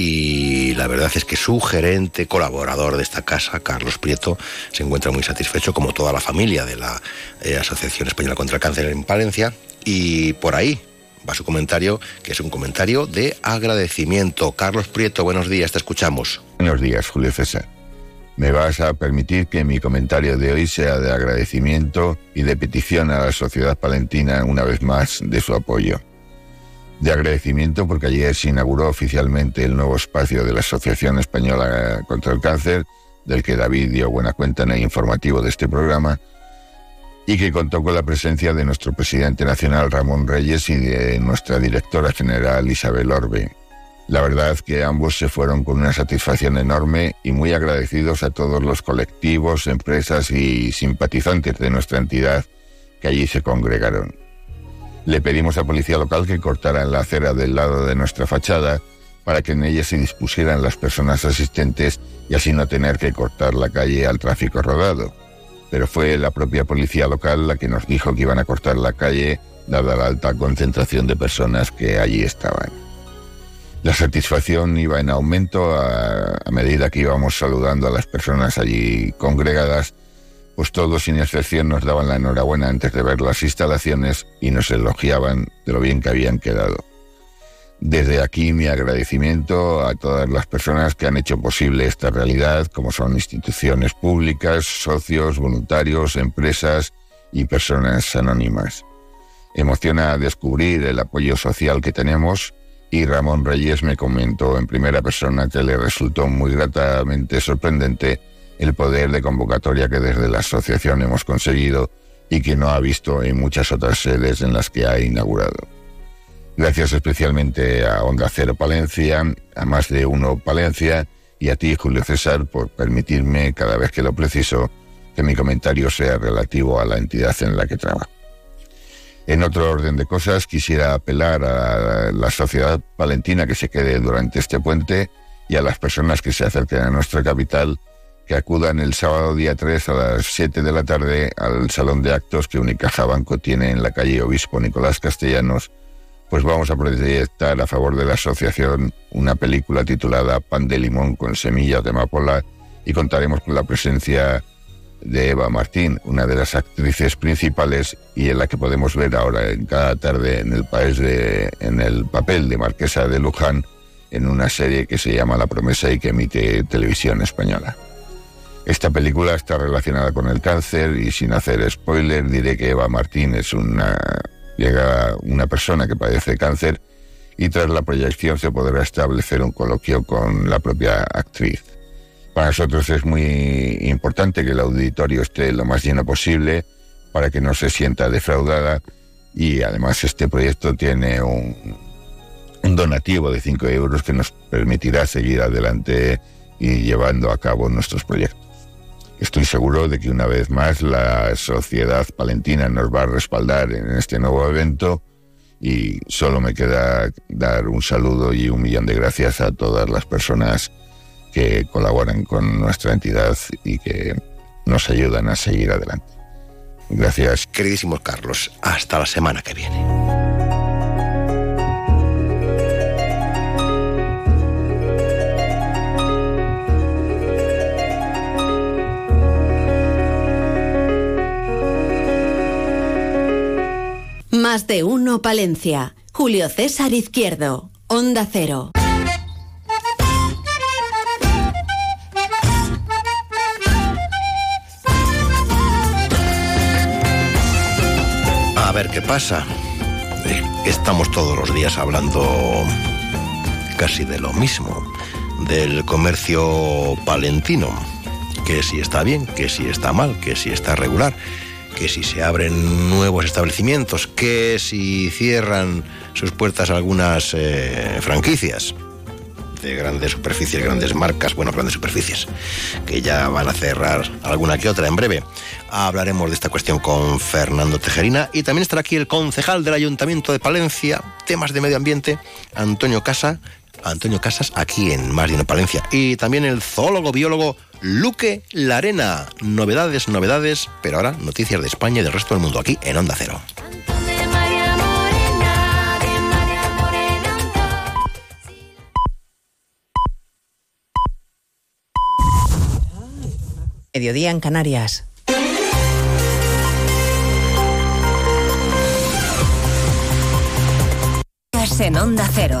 [SPEAKER 1] Y la verdad es que su gerente, colaborador de esta casa, Carlos Prieto, se encuentra muy satisfecho, como toda la familia de la eh, Asociación Española contra el Cáncer en Palencia. Y por ahí va su comentario, que es un comentario de agradecimiento. Carlos Prieto, buenos días, te escuchamos.
[SPEAKER 12] Buenos días, Julio César. Me vas a permitir que mi comentario de hoy sea de agradecimiento y de petición a la sociedad palentina una vez más de su apoyo. De agradecimiento porque ayer se inauguró oficialmente el nuevo espacio de la Asociación Española contra el Cáncer, del que David dio buena cuenta en el informativo de este programa, y que contó con la presencia de nuestro presidente nacional Ramón Reyes y de nuestra directora general Isabel Orbe. La verdad que ambos se fueron con una satisfacción enorme y muy agradecidos a todos los colectivos, empresas y simpatizantes de nuestra entidad que allí se congregaron. Le pedimos a Policía Local que cortara la acera del lado de nuestra fachada para que en ella se dispusieran las personas asistentes y así no tener que cortar la calle al tráfico rodado. Pero fue la propia Policía Local la que nos dijo que iban a cortar la calle dada la alta concentración de personas que allí estaban. La satisfacción iba en aumento a, medida que íbamos saludando a las personas allí congregadas, pues todos sin excepción nos daban la enhorabuena antes de ver las instalaciones y nos elogiaban de lo bien que habían quedado. Desde aquí mi agradecimiento a todas las personas que han hecho posible esta realidad, como son instituciones públicas, socios, voluntarios, empresas y personas anónimas. Emociona descubrir el apoyo social que tenemos y Ramón Reyes me comentó en primera persona que le resultó muy gratamente sorprendente el poder de convocatoria que desde la asociación hemos conseguido y que no ha visto en muchas otras sedes en las que ha inaugurado. Gracias especialmente a Onda Cero Palencia, a más de uno Palencia y a ti, Julio César, por permitirme cada vez que lo preciso que mi comentario sea relativo a la entidad en la que trabajo. En otro orden de cosas, quisiera apelar a la sociedad palentina que se quede durante este puente y a las personas que se acerquen a nuestra capital que acudan el sábado día 3 a las 7 de la tarde al salón de actos que Unicaja Banco tiene en la calle Obispo Nicolás Castellanos, pues vamos a proyectar a favor de la asociación una película titulada Pan de limón con semillas de amapola y contaremos con la presencia de Eva Martín, una de las actrices principales y en la que podemos ver ahora en cada tarde en el país de, en el papel de Marquesa de Luján en una serie que se llama La Promesa y que emite televisión española. Esta película está relacionada con el cáncer y sin hacer spoiler diré que Eva Martín es una llega una persona que padece cáncer y tras la proyección se podrá establecer un coloquio con la propia actriz. Para nosotros es muy importante que el auditorio esté lo más lleno posible para que no se sienta defraudada y además este proyecto tiene un, donativo de 5 euros que nos permitirá seguir adelante y llevando a cabo nuestros proyectos. Estoy seguro de que una vez más la sociedad palentina nos va a respaldar en este nuevo evento y solo me queda dar un saludo y un millón de gracias a todas las personas que colaboran con nuestra entidad y que nos ayudan a seguir adelante. Gracias.
[SPEAKER 1] Queridísimos Carlos, hasta la semana que viene.
[SPEAKER 4] Más de uno Palencia. Julio César Izquierdo. Onda Cero.
[SPEAKER 1] A ver qué pasa. Eh, Estamos todos los días hablando casi de lo mismo, del comercio palentino, que si está bien, que si está mal, que si está regular, que si se abren nuevos establecimientos, que si cierran sus puertas algunas eh, franquicias de grandes superficies, grandes marcas, bueno, grandes superficies, que ya van a cerrar alguna que otra en breve. Hablaremos de esta cuestión con Fernando Tejerina y también estará aquí el concejal del Ayuntamiento de Palencia, temas de medio ambiente, Antonio Casa, Antonio Casas aquí en Más Palencia. Y también el zoólogo biólogo Luque Larena. Novedades, novedades, pero ahora noticias de España y del resto del mundo aquí en Onda Cero.
[SPEAKER 13] Mediodía en Canarias.
[SPEAKER 4] en Onda Cero.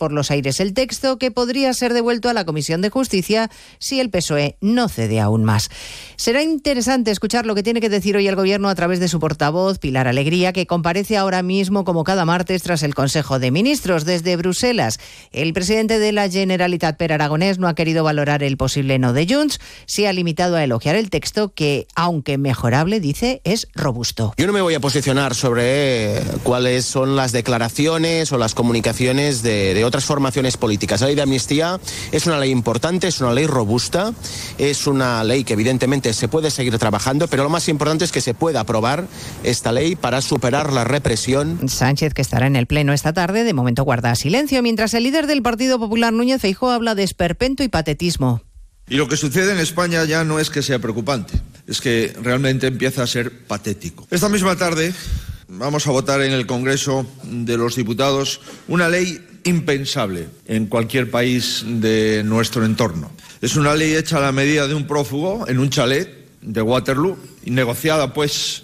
[SPEAKER 13] por los aires el texto que podría ser devuelto a la Comisión de Justicia si el PSOE no cede aún más. Será interesante escuchar lo que tiene que decir hoy el Gobierno a través de su portavoz, Pilar Alegría, que comparece ahora mismo como cada martes tras el Consejo de Ministros desde Bruselas. El presidente de la Generalitat, Per Aragonés, no ha querido valorar el posible no de Junts, se ha limitado a elogiar el texto que, aunque mejorable, dice, es robusto.
[SPEAKER 14] Yo no me voy a posicionar sobre cuáles son las declaraciones o las comunicaciones de, de otras formaciones políticas. La ley de amnistía es una ley importante, es una ley robusta, es una ley que evidentemente se puede seguir trabajando, pero lo más importante es que se pueda aprobar esta ley para superar la represión.
[SPEAKER 13] Sánchez, que estará en el Pleno esta tarde, de momento guarda silencio, mientras el líder del Partido Popular, Núñez Feijóo, habla de esperpento y patetismo.
[SPEAKER 15] Y lo que sucede en España ya no es que sea preocupante, es que realmente empieza a ser patético. Esta misma tarde vamos a votar en el Congreso de los Diputados una ley impensable en cualquier país de nuestro entorno. Es una ley hecha a la medida de un prófugo en un chalet de Waterloo y negociada pues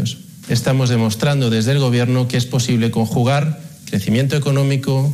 [SPEAKER 16] Estamos demostrando desde el Gobierno que es posible conjugar crecimiento económico,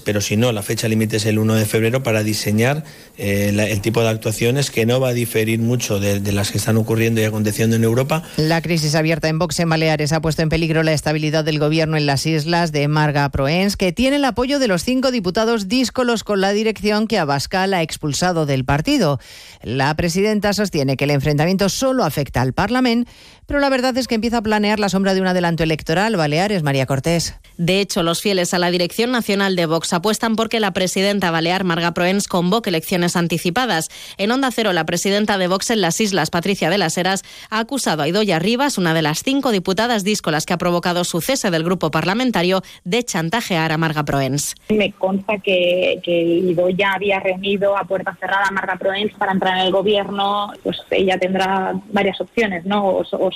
[SPEAKER 17] pero si no, la fecha límite es el 1 de febrero para diseñar eh, el tipo de actuaciones que no va a diferir mucho de, de, las que están ocurriendo y aconteciendo en Europa.
[SPEAKER 13] La crisis abierta en Vox en Baleares ha puesto en peligro la estabilidad del gobierno en las islas de Marga Proens, que tiene el apoyo de los cinco diputados díscolos con la dirección que Abascal ha expulsado del partido. La presidenta sostiene que el enfrentamiento solo afecta al Parlamento, pero la verdad es que empieza a planear la sombra de un adelanto electoral. Baleares, María Cortés.
[SPEAKER 18] De hecho, los fieles a la dirección nacional de Vox apuestan porque la presidenta balear Marga Proens convoque elecciones anticipadas. En Onda Cero, la presidenta de Vox en las Islas, Patricia de las Heras, ha acusado a Idoya Rivas, una de las cinco diputadas díscolas que ha provocado su cese del grupo parlamentario, de chantajear a Marga Proens.
[SPEAKER 19] Me consta que, que Idoya había reunido a puerta cerrada a Marga Proens para entrar en el gobierno. Pues ella tendrá varias opciones, ¿no? O, o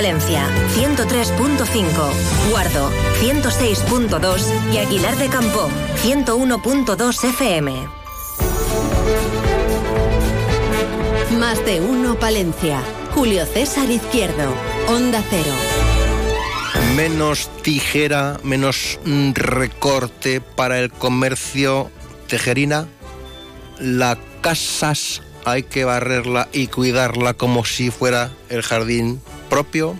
[SPEAKER 20] Palencia, 103.5, Guardo, 106.2 y Aguilar de Campo, 101.2 FM. Más de uno Palencia. Julio César Izquierdo, Onda Cero.
[SPEAKER 1] Menos tijera, menos recorte para el comercio tejerina. Las casas hay que barrerla y cuidarla como si fuera el jardín propio.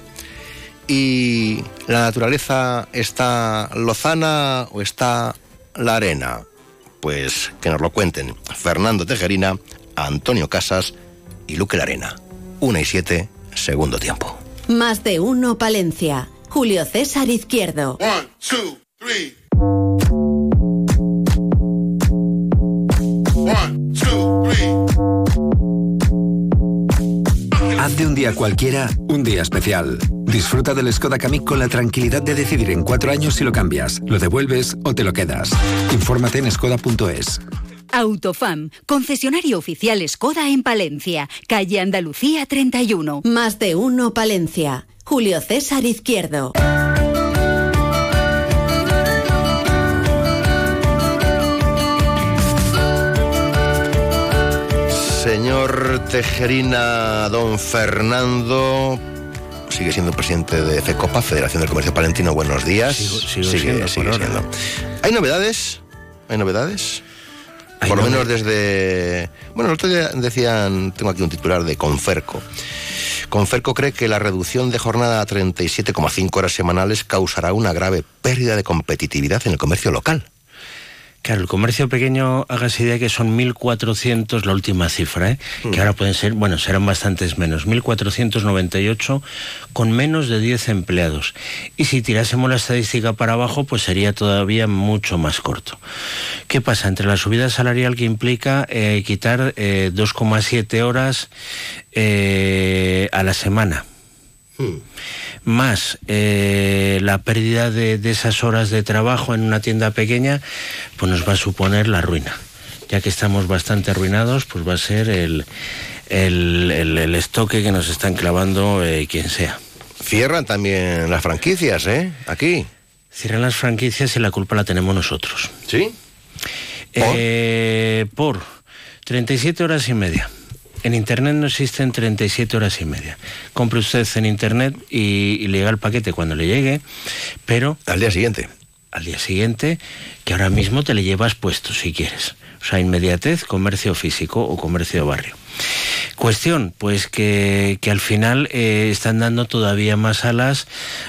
[SPEAKER 1] Y la naturaleza está lozana o está la arena. Pues que nos lo cuenten Fernando Tejerina, Antonio Casas y Luque Larena. Una y siete, segundo tiempo.
[SPEAKER 20] Más de uno Palencia. Julio César Izquierdo.
[SPEAKER 4] One, two, three. One,
[SPEAKER 14] Haz de un día cualquiera un día especial. Disfruta del Skoda Kamiq con la tranquilidad de decidir en cuatro años si lo cambias, lo devuelves o te lo quedas. Infórmate en skoda.es.
[SPEAKER 20] Autofam, concesionario oficial Skoda en Palencia, calle Andalucía 31. Más de uno Palencia. Julio César Izquierdo.
[SPEAKER 1] Señor Tejerina, don Fernando, sigue siendo presidente de FECOPA, Federación del Comercio Palentino. Buenos días.
[SPEAKER 21] Sigo- sigo
[SPEAKER 1] Sigue- siendo. ¿Hay novedades? ¿Hay novedades? Por lo menos desde... Bueno, el otro día decían, tengo aquí un titular de Conferco. Conferco cree que la reducción de jornada a 37,5 horas semanales causará una grave pérdida de competitividad en el comercio local.
[SPEAKER 21] Claro, el comercio pequeño, hagas idea que son 1.400, la última cifra, ¿eh? que ahora pueden ser, bueno, serán bastantes menos, 1.498 con menos de 10 empleados. Y si tirásemos la estadística para abajo, pues sería todavía mucho más corto. ¿Qué pasa? Entre la subida salarial que implica eh, quitar eh, 2,7 horas eh, a la semana, más eh, la pérdida de, de esas horas de trabajo en una tienda pequeña, pues nos va a suponer la ruina. Ya que estamos bastante arruinados, pues va a ser el, el, el- el estoque que nos están clavando eh, quien sea.
[SPEAKER 1] Cierran también las franquicias, ¿eh? Aquí.
[SPEAKER 21] Cierran las franquicias y la culpa la tenemos nosotros.
[SPEAKER 1] ¿Sí?
[SPEAKER 21] Eh, por 37 horas y media. En Internet no existen 37 horas y media. Compre usted en Internet y, y le llega el paquete cuando le llegue, pero...
[SPEAKER 1] Al día siguiente.
[SPEAKER 21] Al día siguiente, que ahora mismo te le llevas puesto si quieres. O sea, inmediatez, comercio físico o comercio de barrio. Cuestión, pues que, que al final eh, están dando todavía más alas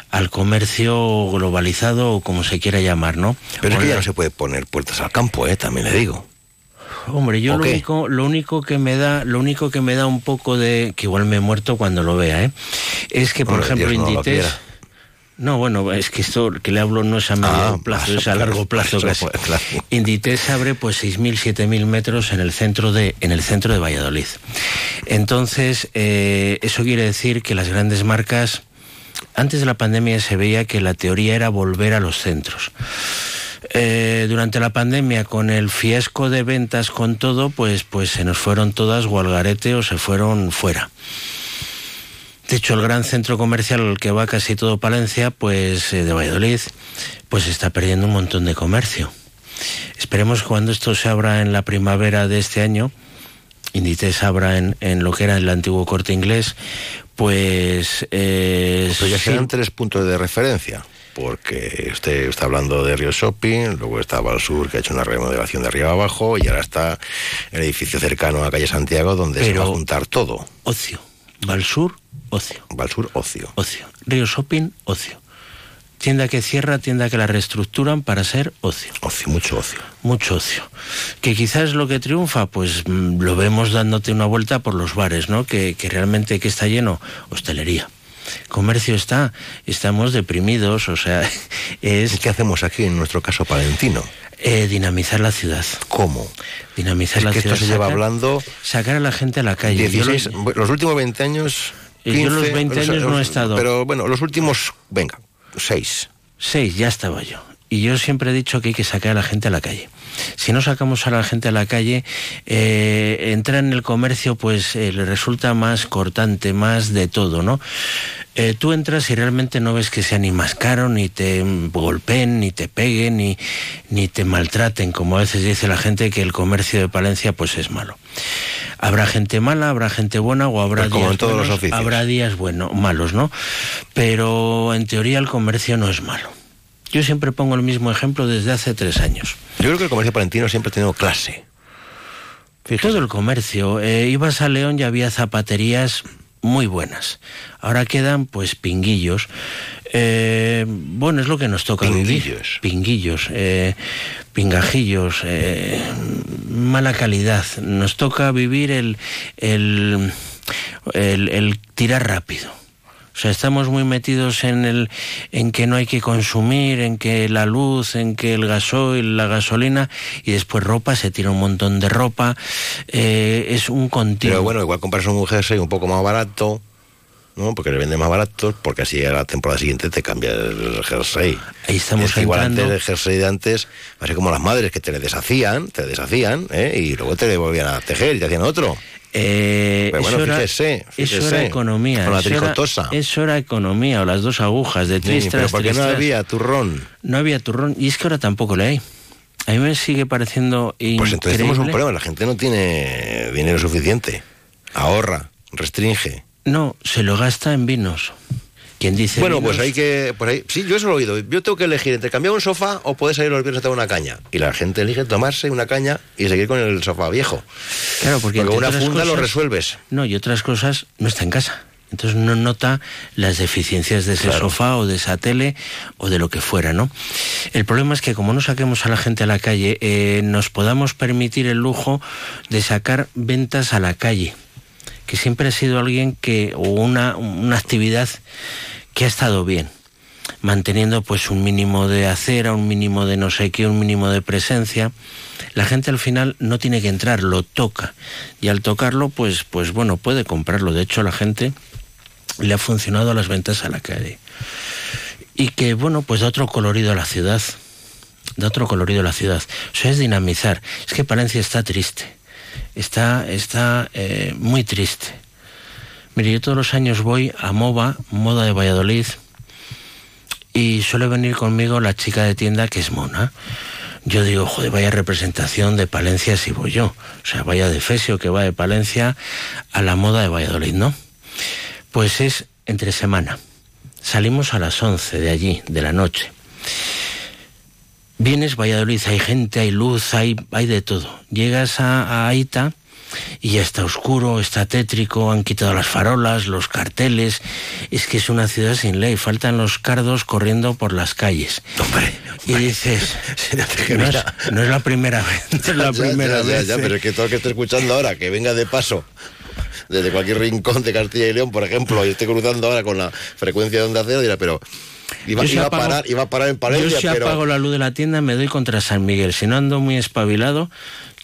[SPEAKER 21] al comercio globalizado o como se quiera llamar, ¿no?
[SPEAKER 1] Pero es que ya no se puede poner puertas al campo, ¿eh? También le digo.
[SPEAKER 21] Hombre, yo
[SPEAKER 1] ¿O
[SPEAKER 21] lo
[SPEAKER 1] qué?
[SPEAKER 21] único, lo único que me da, lo único que me da un poco de, que igual me he muerto cuando lo vea, ¿eh? es que por
[SPEAKER 1] Hombre,
[SPEAKER 21] ejemplo
[SPEAKER 1] Dios
[SPEAKER 21] Inditex, no, bueno, es que esto que le hablo no es a medio
[SPEAKER 1] Ah,
[SPEAKER 21] plazo, es a largo plazo casi.
[SPEAKER 1] claro.
[SPEAKER 21] Inditex abre pues 6.000, 7.000 metros en el centro de, en el centro de Valladolid. Entonces, eh, eso quiere decir que las grandes marcas, antes de la pandemia se veía que la teoría era volver a los centros. Eh, durante la pandemia, con el fiasco de ventas, con todo, pues, pues se nos fueron todas o al garete o se fueron fuera. De hecho, el gran centro comercial al que va casi todo Palencia, pues eh, de Valladolid, pues está perdiendo un montón de comercio. Esperemos que cuando esto se abra en la primavera de este año, Inditex abra en, en lo que era el antiguo corte inglés, pues... eh,
[SPEAKER 1] Pero ya
[SPEAKER 21] sí,
[SPEAKER 1] serán tres puntos de referencia. Porque usted está hablando de Río Shopping, luego estaba al sur que ha hecho una remodelación de arriba abajo y ahora está el edificio cercano a calle Santiago donde se va a juntar todo.
[SPEAKER 21] Ocio. Valsur, ocio.
[SPEAKER 1] Valsur, ocio.
[SPEAKER 21] Ocio. Río Shopping, ocio. Tienda que cierra, tienda que la reestructuran para ser ocio.
[SPEAKER 1] Ocio, mucho ocio.
[SPEAKER 21] Mucho ocio. Que quizás lo que triunfa, pues mm, lo vemos dándote una vuelta por los bares, ¿no? Que, que realmente que está lleno, hostelería. Comercio está, estamos deprimidos, o sea, es...
[SPEAKER 1] ¿Qué hacemos aquí en nuestro caso palentino?
[SPEAKER 21] Eh, dinamizar la ciudad.
[SPEAKER 1] ¿Cómo?
[SPEAKER 21] Dinamizar
[SPEAKER 1] Es
[SPEAKER 21] la
[SPEAKER 1] que esto
[SPEAKER 21] ciudad.
[SPEAKER 1] se lleva
[SPEAKER 21] sacar-
[SPEAKER 1] hablando
[SPEAKER 21] Sacar a la gente a la calle. Yo
[SPEAKER 1] 16,
[SPEAKER 21] lo-
[SPEAKER 1] los últimos 20 años...
[SPEAKER 21] Eh, yo los
[SPEAKER 1] 15,
[SPEAKER 21] 20
[SPEAKER 1] o sea,
[SPEAKER 21] años no he estado.
[SPEAKER 1] Pero bueno, los últimos, venga, 6.
[SPEAKER 21] Seis, ya estaba yo. Y yo siempre he dicho que hay que sacar a la gente a la calle. Si no sacamos a la gente a la calle, eh, entrar en el comercio pues eh, le resulta más cortante, más de todo, ¿no? Eh, tú entras y realmente no ves que sea ni más caro, ni te golpeen, ni te peguen, ni, ni te maltraten, como a veces dice la gente que el comercio de Palencia pues es malo. Habrá gente mala, habrá gente buena o habrá
[SPEAKER 1] Pues como
[SPEAKER 21] días
[SPEAKER 1] en todos los
[SPEAKER 21] buenos,
[SPEAKER 1] oficios.
[SPEAKER 21] habrá días bueno, malos, ¿no? Pero en teoría el comercio no es malo. Yo siempre pongo el mismo ejemplo desde hace tres años.
[SPEAKER 1] Yo creo que el comercio palentino siempre ha tenido clase.
[SPEAKER 21] Todo el comercio. eh, ibas a León y había zapaterías muy buenas. Ahora quedan pues pinguillos. Eh, bueno, es lo que nos toca vivir.
[SPEAKER 1] Pinguillos.
[SPEAKER 21] Pinguillos. eh, pingajillos. eh, mala calidad. Nos toca vivir el, el, el, el tirar rápido. O sea, estamos muy metidos en el en que no hay que consumir, en que la luz, en que el gasoil, la gasolina y después ropa, se tira un montón de ropa. eh, es un continuo.
[SPEAKER 1] Pero bueno, igual compras un jersey un poco más barato, ¿no? Porque le venden más barato, porque así a la temporada siguiente te cambia el jersey.
[SPEAKER 21] Ahí estamos
[SPEAKER 1] Es que igual antes el jersey de antes, así como las madres que te le deshacían, te deshacían, ¿eh? y luego te le volvían a tejer y te hacían otro.
[SPEAKER 21] Eh,
[SPEAKER 1] Pero bueno,
[SPEAKER 21] eso era-
[SPEAKER 1] fíjese,
[SPEAKER 21] Eso era economía.
[SPEAKER 1] con la
[SPEAKER 21] eso, era,
[SPEAKER 1] tricotosa.
[SPEAKER 21] eso era economía, o las dos agujas de
[SPEAKER 1] Sí, pero porque no había turrón.
[SPEAKER 21] No había turrón. Y es que ahora tampoco le hay. A mí me sigue pareciendo
[SPEAKER 1] Pues entonces tenemos un
[SPEAKER 21] increíble.
[SPEAKER 1] problema, la gente no tiene dinero suficiente. Ahorra, restringe.
[SPEAKER 21] No, se lo gasta en vinos. Dice
[SPEAKER 1] Bueno, pues hay que. Pues hay, sí, yo eso lo he oído. Yo tengo que elegir entre cambiar un sofá o poder salir los viernes a tomar una caña. Y la gente elige tomarse una caña y seguir con el sofá viejo.
[SPEAKER 21] Claro, porque, entre
[SPEAKER 1] una funda lo resuelves.
[SPEAKER 21] No, y otras cosas no está en casa. Entonces no nota las deficiencias de ese
[SPEAKER 1] Claro.
[SPEAKER 21] sofá o de esa tele o de lo que fuera, ¿no? El problema es que como no saquemos a la gente a la calle, eh, nos podamos permitir el lujo de sacar ventas a la calle, que siempre ha sido alguien que, o una, una actividad que ha estado bien manteniendo pues un mínimo de acera, un mínimo de no sé qué, un mínimo de presencia. La gente al final no tiene que entrar, lo toca. Y al tocarlo, pues, pues bueno, puede comprarlo. De hecho, la gente le ha funcionado a las ventas a la calle. Y que, bueno, pues da otro colorido a la ciudad. Da otro colorido a la ciudad. O sea, es dinamizar. Es que Palencia está triste. Está, está eh, muy triste. Mire, yo todos los años voy a MOVA, Moda de Valladolid, y suele venir conmigo la chica de tienda que es mona. Yo digo, joder, vaya representación de Palencia si voy yo. O sea, vaya de Fesio que va de Palencia a la moda de Valladolid, ¿no? Pues es entre semana. Salimos a las 11 de allí, de la noche. Vienes Valladolid, hay gente, hay luz, hay, hay de todo. Llegas a, a Aita y ya está oscuro, está tétrico, han quitado las farolas, los carteles. Es que es una ciudad sin ley, faltan los cardos corriendo por las calles. y dices, no es, no es la primera vez, no es la
[SPEAKER 1] Ya,
[SPEAKER 21] primera
[SPEAKER 1] ya,
[SPEAKER 21] vez.
[SPEAKER 1] ya, pero es que todo el que esté escuchando ahora, que venga de paso desde cualquier rincón de Castilla y León, por ejemplo, y esté cruzando ahora con la frecuencia de onda cero, dirá, pero iba,
[SPEAKER 21] Yo si
[SPEAKER 1] iba a
[SPEAKER 21] apago-
[SPEAKER 1] parar, iba a parar en Palencia,
[SPEAKER 21] Yo si
[SPEAKER 1] pero
[SPEAKER 21] apago la luz de la tienda me doy contra San Miguel. Si no ando muy espabilado,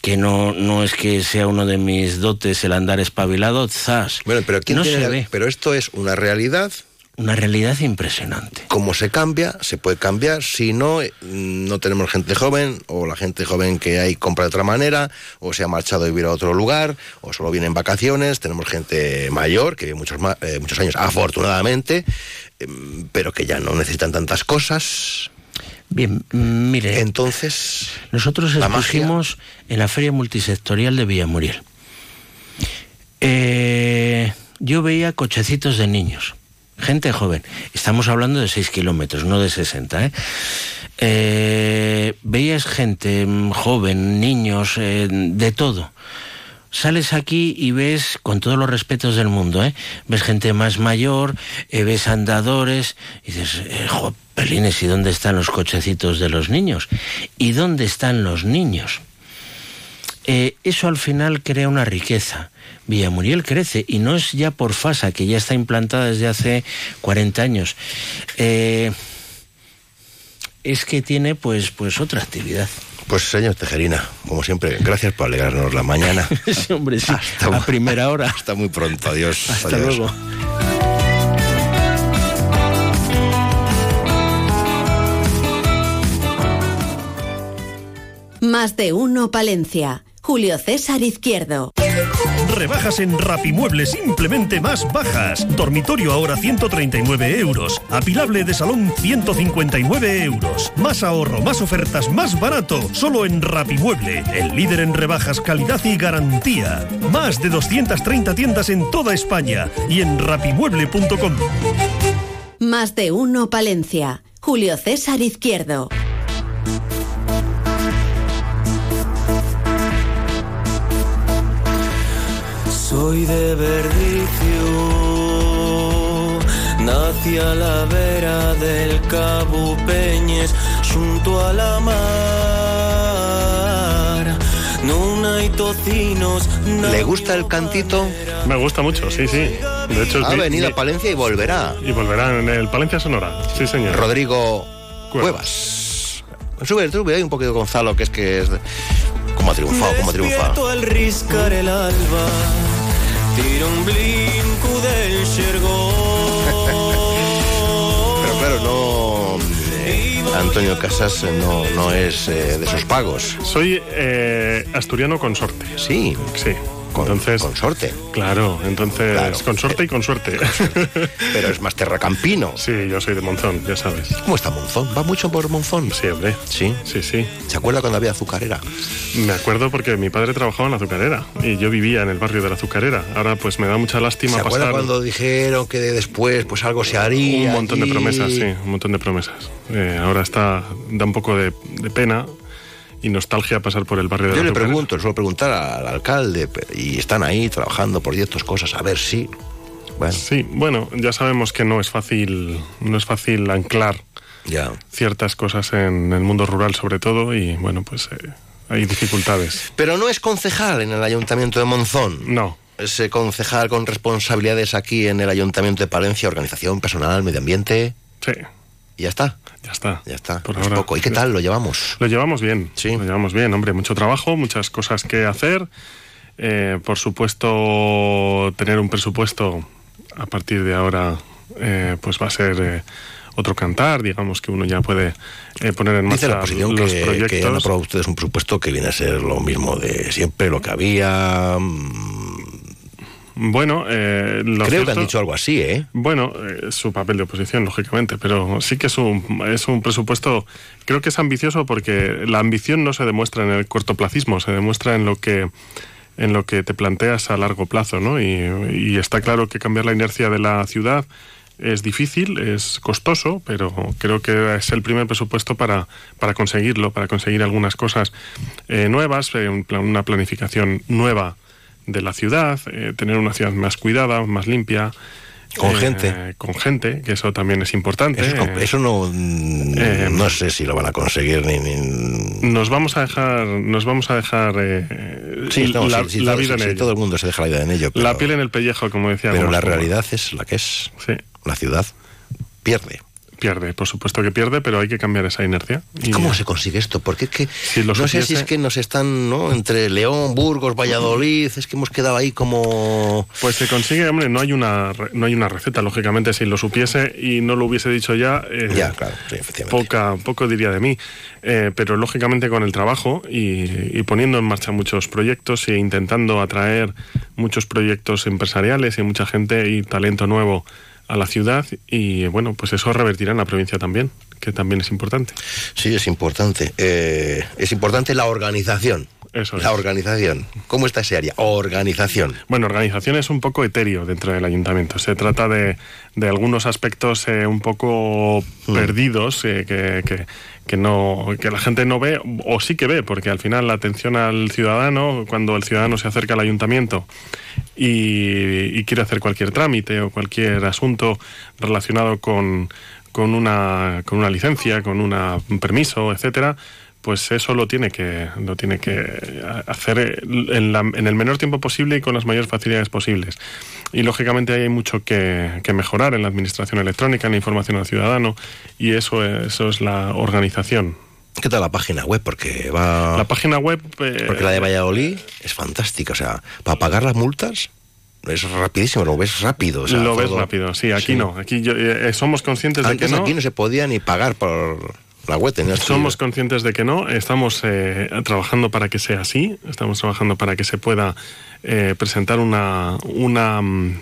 [SPEAKER 21] que no, no es que sea uno de mis dotes el andar espabilado, zas.
[SPEAKER 1] Bueno, pero ¿quién
[SPEAKER 21] no
[SPEAKER 1] tiene
[SPEAKER 21] se
[SPEAKER 1] la-
[SPEAKER 21] ve.
[SPEAKER 1] Pero esto es una realidad.
[SPEAKER 21] Una realidad impresionante.
[SPEAKER 1] Como se cambia, se puede cambiar. Si no, eh, no tenemos gente joven, o la gente joven que hay compra de otra manera, o se ha marchado a vivir a otro lugar, o solo viene en vacaciones. Tenemos gente mayor, que vive muchos, eh, muchos años, afortunadamente, em, pero que ya no necesitan tantas cosas.
[SPEAKER 21] Bien, mm, mire.
[SPEAKER 1] Entonces.
[SPEAKER 21] Nosotros
[SPEAKER 1] la magia.
[SPEAKER 21] expusimos en la Feria Multisectorial de Villamuriel. Eh, yo veía cochecitos de niños, gente joven. Estamos hablando de 6 kilómetros, no de 60. ¿eh? Eh, veías gente mm, joven, niños, eh, de todo. Sales aquí y ves, con todos los respetos del mundo, ¿eh? ves gente más mayor, ves andadores, y dices, jo, ¿y dónde están los cochecitos de los niños? ¿Y dónde están los niños? Eh, eso al final crea una riqueza. Villamuriel crece y no es ya por FASA, que ya está implantada desde hace 40 años. Eh, es que tiene pues, pues otra actividad.
[SPEAKER 1] Pues señor Tejerina, como siempre, gracias por alegrarnos la mañana.
[SPEAKER 21] Sí, hombre, sí, a primera hora.
[SPEAKER 1] Hasta muy pronto, adiós.
[SPEAKER 21] Hasta
[SPEAKER 1] adiós.
[SPEAKER 21] luego.
[SPEAKER 22] Más de uno Palencia. Julio César Izquierdo.
[SPEAKER 23] Rebajas en Rapimueble simplemente más bajas. Dormitorio ahora 139 euros. Apilable de salón 159 euros. Más ahorro, más ofertas, más barato. Solo en Rapimueble, el líder en rebajas, calidad y garantía. Más de 230 tiendas en toda España y en rapimueble.com.
[SPEAKER 22] Más de uno Palencia. Julio César Izquierdo.
[SPEAKER 24] Soy de Verdicio, nací a la vera del Cabo Peñes, junto a la mar. Non hai tocinos,
[SPEAKER 1] ¿Le gusta el cantito?
[SPEAKER 25] Me gusta mucho, sí, sí. De hecho,
[SPEAKER 1] Ha
[SPEAKER 25] mi-
[SPEAKER 1] venido
[SPEAKER 25] mi-
[SPEAKER 1] a Palencia y volverá.
[SPEAKER 25] Y volverá en el Palencia Sonora. Sí, señor.
[SPEAKER 1] Rodrigo Cuevas. Sube, sube ahí un poquito Gonzalo, que es que es... ¿Cómo ha triunfado? ¿Cómo ha triunfado?
[SPEAKER 24] Tiro un blinco del
[SPEAKER 1] Pero claro, no... eh, Antonio Casas eh, no, no es eh, de esos pagos.
[SPEAKER 25] Soy eh, asturiano consorte.
[SPEAKER 1] Sí.
[SPEAKER 25] Sí. Entonces,
[SPEAKER 1] consorte.
[SPEAKER 25] Claro, entonces
[SPEAKER 1] Claro.
[SPEAKER 25] consorte y con suerte.
[SPEAKER 1] Pero es más terracampino.
[SPEAKER 25] Sí, yo soy de Monzón, ya sabes.
[SPEAKER 1] ¿Cómo está Monzón? ¿Va mucho por Monzón?
[SPEAKER 25] Sí, hombre.
[SPEAKER 1] Sí.
[SPEAKER 25] Sí, sí.
[SPEAKER 1] ¿Se acuerda cuando había azucarera?
[SPEAKER 25] Me acuerdo porque mi padre trabajaba en la azucarera y yo vivía en el barrio de la azucarera. Ahora pues me da mucha lástima
[SPEAKER 1] ¿Se acuerda
[SPEAKER 25] pasar
[SPEAKER 1] cuando dijeron que después pues algo se haría?
[SPEAKER 25] un montón de promesas, sí, un montón de promesas. Eh, ahora está da un poco de, de pena y nostalgia pasar por el barrio de
[SPEAKER 1] Yo
[SPEAKER 25] la
[SPEAKER 1] le pregunto, le suelo preguntar al alcalde y están ahí trabajando proyectos, cosas, a ver si... Bueno,
[SPEAKER 25] Sí, bueno, ya sabemos que no es fácil, no es fácil anclar
[SPEAKER 1] ya.
[SPEAKER 25] ciertas cosas en el mundo rural sobre todo y bueno, pues eh, hay dificultades.
[SPEAKER 1] Pero no es concejal en el Ayuntamiento de Monzón.
[SPEAKER 25] No.
[SPEAKER 1] Es eh, concejal con responsabilidades aquí en el Ayuntamiento de Palencia, organización, personal, medio ambiente.
[SPEAKER 25] Sí.
[SPEAKER 1] Y ya está.
[SPEAKER 25] Ya está.
[SPEAKER 1] Ya está.
[SPEAKER 25] Por ahora.
[SPEAKER 1] poco. ¿Y qué tal lo llevamos?
[SPEAKER 25] Lo llevamos bien, sí. Lo llevamos bien, hombre, mucho trabajo, muchas cosas que hacer. Eh, por supuesto, tener un presupuesto a partir de ahora, eh, pues va a ser eh, otro cantar, digamos que uno ya puede eh, poner en
[SPEAKER 1] Dice
[SPEAKER 25] marcha
[SPEAKER 1] la oposición
[SPEAKER 25] los
[SPEAKER 1] que, que han
[SPEAKER 25] proyectos.
[SPEAKER 1] aprobado ustedes un presupuesto que viene a ser lo mismo de siempre, lo que había.
[SPEAKER 25] Bueno, eh, lo
[SPEAKER 1] Creo que han dicho algo así, ¿eh?
[SPEAKER 25] Bueno, eh, su papel de oposición, lógicamente, pero sí que es un, es un presupuesto, creo que es ambicioso porque la ambición no se demuestra en el cortoplacismo, se demuestra en lo que en lo que te planteas a largo plazo, ¿no? Y, y está claro que cambiar la inercia de la ciudad es difícil, es costoso, pero creo que es el primer presupuesto para, para conseguirlo, para conseguir algunas cosas eh, nuevas, eh, una planificación nueva de la ciudad, eh, tener una ciudad más cuidada, más limpia.
[SPEAKER 1] Con
[SPEAKER 25] eh,
[SPEAKER 1] gente.
[SPEAKER 25] Con gente, que eso también es importante.
[SPEAKER 1] Eso, es com- eso no,
[SPEAKER 25] eh,
[SPEAKER 1] no sé si lo van a conseguir ni... ni-
[SPEAKER 25] nos vamos a dejar, nos vamos a dejar eh,
[SPEAKER 1] Sí, no,
[SPEAKER 25] la,
[SPEAKER 1] sí, sí,
[SPEAKER 25] la
[SPEAKER 1] todo,
[SPEAKER 25] vida en ello.
[SPEAKER 1] todo el mundo se deja la vida en ello. Pero,
[SPEAKER 25] la piel en el pellejo, como decía.
[SPEAKER 1] pero la realidad es la que es. La ciudad pierde.
[SPEAKER 25] Pierde, por supuesto que pierde, pero hay que cambiar esa inercia. Y-
[SPEAKER 1] ¿Cómo se consigue esto? Porque es que no sé si es que nos están, ¿no? Entre León, Burgos, Valladolid, es que hemos quedado ahí como...
[SPEAKER 25] Pues se consigue, hombre, no hay una no hay una receta, lógicamente, si lo supiese y no lo hubiese dicho ya, eh,
[SPEAKER 1] Ya, claro, sí, efectivamente.
[SPEAKER 25] poca, poco diría de mí. Eh, pero lógicamente con el trabajo y, y poniendo en marcha muchos proyectos e intentando atraer muchos proyectos empresariales y mucha gente y talento nuevo a la ciudad y bueno, pues eso revertirá en la provincia también, que también es importante.
[SPEAKER 1] Sí, es importante. Eh, es importante la organización.
[SPEAKER 25] Eso
[SPEAKER 1] La organización. ¿Cómo está ese área? Organización.
[SPEAKER 25] Bueno, organización es un poco etéreo dentro del ayuntamiento. Se trata de, de algunos aspectos eh, un poco perdidos eh, que, que- que no, que la gente no ve o sí que ve, porque al final la atención al ciudadano, cuando el ciudadano se acerca al ayuntamiento y, quiere hacer cualquier trámite o cualquier asunto relacionado con, con, una, con una licencia, con una- un permiso, etcétera, pues eso lo tiene que lo tiene que hacer en, la- en el menor tiempo posible y con las mayores facilidades posibles y lógicamente ahí hay mucho que, que mejorar en la administración electrónica en la información al ciudadano y eso es, eso es la organización
[SPEAKER 1] ¿Qué tal la página web? Porque va...
[SPEAKER 25] la página web eh,
[SPEAKER 1] Porque la de Valladolid es fantástica. O sea, para pagar las multas es rapidísimo, lo ves rápido. o sea,
[SPEAKER 25] lo ves rápido sí aquí
[SPEAKER 1] Sí.
[SPEAKER 25] no aquí yo- eh, somos conscientes de que no
[SPEAKER 1] aquí no se podía ni pagar por la web. tenías que-
[SPEAKER 25] Somos conscientes de que no, estamos eh, trabajando para que sea así, estamos trabajando para que se pueda eh, presentar una, una mm,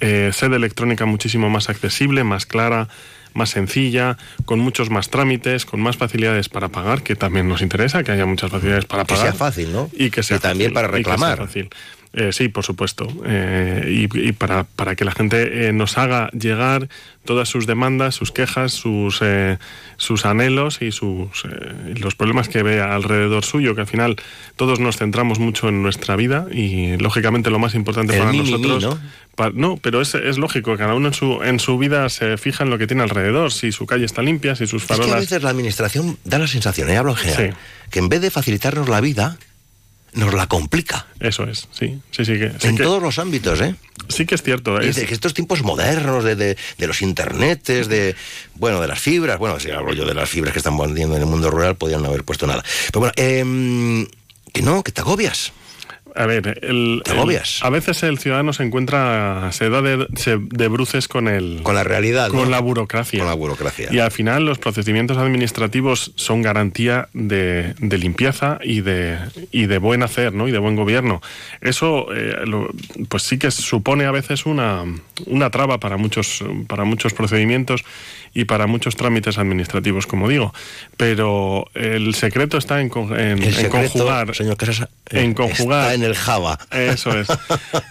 [SPEAKER 25] eh, sede electrónica muchísimo más accesible, más clara, más sencilla, con muchos más trámites, con más facilidades para pagar, que también nos interesa, que haya muchas facilidades para
[SPEAKER 1] Que
[SPEAKER 25] pagar.
[SPEAKER 1] sea fácil, ¿no?
[SPEAKER 25] Y que sea
[SPEAKER 1] Y también
[SPEAKER 25] fácil,
[SPEAKER 1] para
[SPEAKER 25] y que sea
[SPEAKER 1] reclamar.
[SPEAKER 25] fácil. Eh, sí, por supuesto. Eh, y y para, para que la gente eh, nos haga llegar todas sus demandas, sus quejas, sus, eh, sus anhelos y sus, eh, los problemas que ve alrededor suyo, que al final todos nos centramos mucho en nuestra vida y lógicamente lo más importante
[SPEAKER 1] El
[SPEAKER 25] para nosotros...
[SPEAKER 1] ¿no?
[SPEAKER 25] no, pero es, es lógico, cada uno en su, en su vida se fija en lo que tiene alrededor, si su calle está limpia, si sus
[SPEAKER 1] Es que a
[SPEAKER 25] farolas...
[SPEAKER 1] veces la administración da la sensación, y hablo en general, que en vez de facilitarnos la vida, nos la complica.
[SPEAKER 25] Eso es, sí, sí, sí que... sí
[SPEAKER 1] en
[SPEAKER 25] que-
[SPEAKER 1] todos los ámbitos, ¿eh?
[SPEAKER 25] Sí que es cierto. Es-
[SPEAKER 1] de que estos tiempos modernos, de, de- de los internetes, de bueno, de las fibras, bueno, si hablo yo de las fibras que están poniendo en el mundo rural, podrían no haber puesto nada. Pero bueno, em, que no, que te agobias.
[SPEAKER 25] A ver, el,
[SPEAKER 1] Te
[SPEAKER 25] el- a veces el ciudadano se encuentra, se da de, se- de bruces con el...
[SPEAKER 1] Con la realidad,
[SPEAKER 25] Con
[SPEAKER 1] ¿no?
[SPEAKER 25] la burocracia.
[SPEAKER 1] Con la burocracia.
[SPEAKER 25] Y al final los procedimientos administrativos son garantía de, de limpieza y de, y de buen hacer, ¿no? Y de buen gobierno. Eso, eh, lo- pues sí que supone a veces una, una traba para muchos, para muchos procedimientos y para muchos trámites administrativos, como digo. Pero el secreto está en, con- en-
[SPEAKER 1] El
[SPEAKER 25] en
[SPEAKER 1] secreto,
[SPEAKER 25] conjugar.
[SPEAKER 1] señor Casas,
[SPEAKER 25] en
[SPEAKER 1] eh,
[SPEAKER 25] conjugar.
[SPEAKER 1] En el Java.
[SPEAKER 25] Eso es.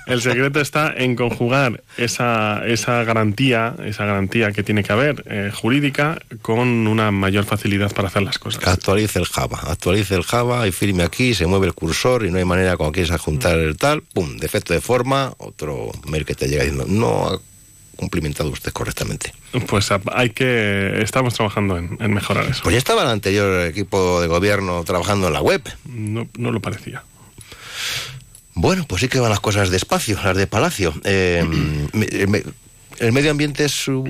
[SPEAKER 25] El secreto está en conjugar esa, esa garantía, esa garantía que tiene que haber eh, jurídica con una mayor facilidad para hacer las cosas.
[SPEAKER 1] Actualice el Java, actualice el Java y firme aquí, se mueve el cursor y no hay manera cuando quieres adjuntar el tal, pum, defecto de forma, otro mail que te llega diciendo, no ha cumplimentado usted correctamente.
[SPEAKER 25] Pues hay que estamos trabajando en, en mejorar eso.
[SPEAKER 1] Pues ya estaba el anterior equipo de gobierno trabajando en la web.
[SPEAKER 25] No, no lo parecía.
[SPEAKER 1] Bueno, pues sí que van las cosas despacio, las de Palacio. Eh, me- ¿El medio ambiente es su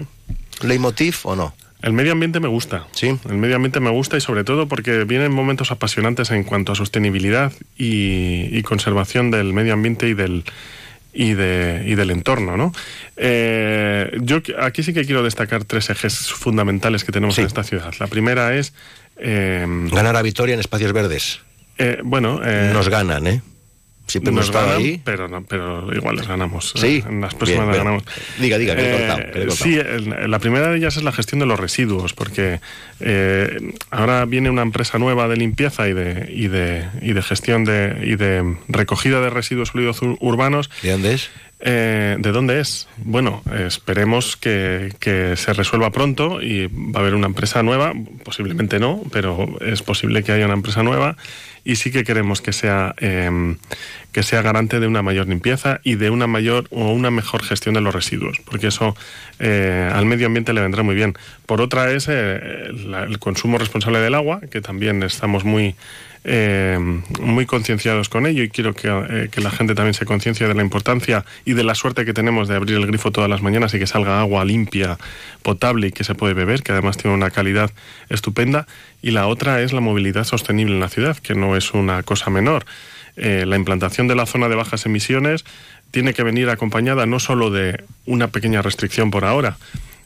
[SPEAKER 1] leitmotiv o no?
[SPEAKER 25] El medio ambiente me gusta.
[SPEAKER 1] Sí.
[SPEAKER 25] El medio ambiente me gusta y sobre todo porque vienen momentos apasionantes en cuanto a sostenibilidad y, y conservación del medio ambiente y del y, de, y del entorno, ¿no? Eh, yo aquí sí que quiero destacar tres ejes fundamentales que tenemos en esta ciudad. La primera es eh,
[SPEAKER 1] Ganar a Vitoria en espacios verdes.
[SPEAKER 25] eh, bueno, eh,
[SPEAKER 1] Nos ganan, ¿eh? Siempre hemos
[SPEAKER 25] nos
[SPEAKER 1] estado
[SPEAKER 25] ganan,
[SPEAKER 1] ahí.
[SPEAKER 25] pero, no- pero igual les ganamos.
[SPEAKER 1] Sí.
[SPEAKER 25] Eh, En las próximas
[SPEAKER 1] Bien,
[SPEAKER 25] las ganamos.
[SPEAKER 1] Diga, diga, que he
[SPEAKER 25] Eh,
[SPEAKER 1] cortado, que le he cortado.
[SPEAKER 25] sí, el- la primera de ellas es la gestión de los residuos, porque eh, ahora viene una empresa nueva de limpieza y de, y de, y de gestión de, y de recogida de residuos sólidos ur- urbanos.
[SPEAKER 1] ¿De dónde es?
[SPEAKER 25] Eh, ¿De dónde es? Bueno, esperemos que, que se resuelva pronto y va a haber una empresa nueva, posiblemente no, pero es posible que haya una empresa nueva y sí que queremos que sea, eh, que sea garante de una mayor limpieza y de una mayor o una mejor gestión de los residuos, porque eso eh, al medio ambiente le vendrá muy bien. Por otra es eh, el consumo responsable del agua, que también estamos muy eh, muy concienciados con ello y quiero que, eh, que la gente también se conciencie de la importancia y de la suerte que tenemos de abrir el grifo todas las mañanas y que salga agua limpia, potable y que se puede beber, que además tiene una calidad estupenda. Y la otra es la movilidad sostenible en la ciudad, que no es una cosa menor. Eh, la implantación de la zona de bajas emisiones tiene que venir acompañada no solo de una pequeña restricción por ahora,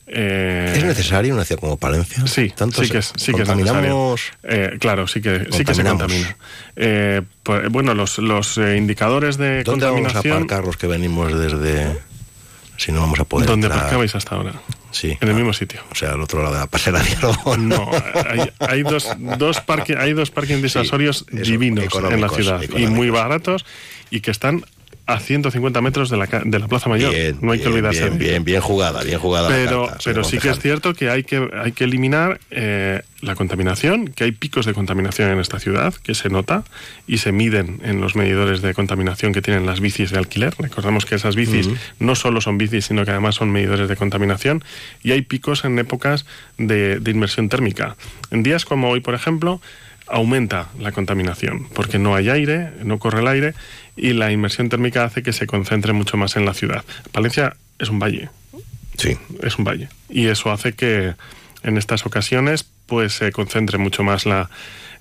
[SPEAKER 25] eh,
[SPEAKER 1] ¿Es necesario una ciudad como Palencia?
[SPEAKER 25] Sí,
[SPEAKER 1] ¿Tanto
[SPEAKER 25] sí que es, sí que es necesario. Eh, claro, sí que, sí que se contamina. Eh, pues, bueno, los, los eh, indicadores de
[SPEAKER 1] ¿Dónde vamos a
[SPEAKER 25] contaminación...
[SPEAKER 1] aparcar los que venimos desde... Si no vamos a poder
[SPEAKER 25] ¿Dónde aparcabais hasta ahora?
[SPEAKER 1] Sí.
[SPEAKER 25] En el mismo sitio.
[SPEAKER 1] O sea, al otro lado de la pasera de Aragón.
[SPEAKER 25] No, hay, hay dos, dos parques hay dos parking disuasorios divinos en la ciudad y muy baratos y que están a 150 metros de la, de la Plaza Mayor.
[SPEAKER 1] Bien,
[SPEAKER 25] no hay que olvidarse
[SPEAKER 1] bien, bien, bien jugada, bien jugada
[SPEAKER 25] Pero,
[SPEAKER 1] carta,
[SPEAKER 25] pero sí que es cierto que hay que, hay que eliminar eh, la contaminación, que hay picos de contaminación en esta ciudad, que se nota y se miden en los medidores de contaminación que tienen las bicis de alquiler. Recordamos que esas bicis no solo son bicis, sino que además son medidores de contaminación. Y hay picos en épocas de, de inmersión térmica. En días como hoy, por ejemplo, aumenta la contaminación, porque no hay aire, no corre el aire, y la inmersión térmica hace que se concentre mucho más en la ciudad. Palencia es un valle.
[SPEAKER 1] Sí.
[SPEAKER 25] Es un valle. Y eso hace que en estas ocasiones pues se concentre mucho más la,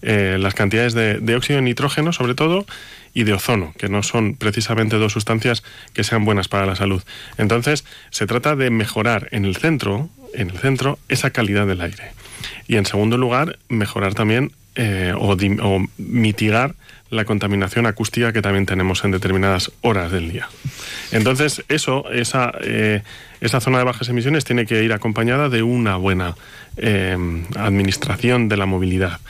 [SPEAKER 25] eh, las cantidades de, de óxido de nitrógeno, sobre todo, y de ozono, que no son precisamente dos sustancias que sean buenas para la salud. Entonces, se trata de mejorar en el centro, en el centro, esa calidad del aire. Y en segundo lugar, mejorar también eh, o, mitigar la contaminación acústica que también tenemos en determinadas horas del día. Entonces, eso, esa, eh, esa zona de bajas emisiones tiene que ir acompañada de una buena eh, administración de la movilidad.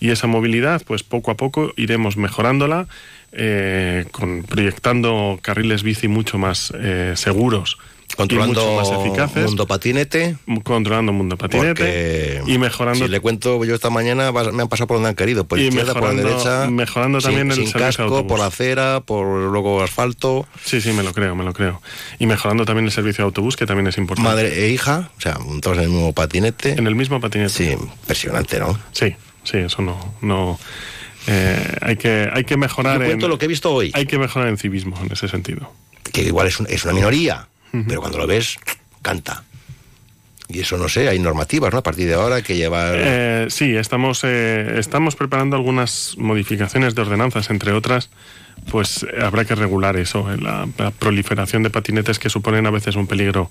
[SPEAKER 25] Y esa movilidad, pues poco a poco iremos mejorándola, eh, con, proyectando carriles bici mucho más seguros.
[SPEAKER 1] Controlando
[SPEAKER 25] y mucho más eficaces.
[SPEAKER 1] Mundo Patinete.
[SPEAKER 25] Controlando Mundo Patinete. Y mejorando
[SPEAKER 1] Si le cuento, yo esta mañana me han pasado por donde han querido, por
[SPEAKER 25] Y
[SPEAKER 1] izquierda, por la derecha.
[SPEAKER 25] mejorando
[SPEAKER 1] sin-
[SPEAKER 25] también el
[SPEAKER 1] sin
[SPEAKER 25] servicio de
[SPEAKER 1] casco,
[SPEAKER 25] autobús.
[SPEAKER 1] por la acera, por luego asfalto.
[SPEAKER 25] Sí, sí, me lo creo, me lo creo. Y mejorando también el servicio de autobús, que también es importante.
[SPEAKER 1] Madre e hija, o sea, todos en el mismo patinete.
[SPEAKER 25] En el mismo patinete.
[SPEAKER 1] Sí, impresionante, ¿no?
[SPEAKER 25] Sí, sí, eso no... no eh, hay, que, hay que mejorar
[SPEAKER 1] Yo cuento
[SPEAKER 25] en,
[SPEAKER 1] lo que he visto hoy.
[SPEAKER 25] Hay que mejorar en civismo en ese sentido.
[SPEAKER 1] Que igual es, un- es una minoría, pero cuando lo ves, canta. Y eso no sé, hay normativas, ¿no? A partir de ahora que llevar.
[SPEAKER 25] Eh, sí, estamos, eh, estamos preparando algunas modificaciones de ordenanzas, entre otras, pues habrá que regular eso, eh, la, la proliferación de patinetes que suponen a veces un peligro,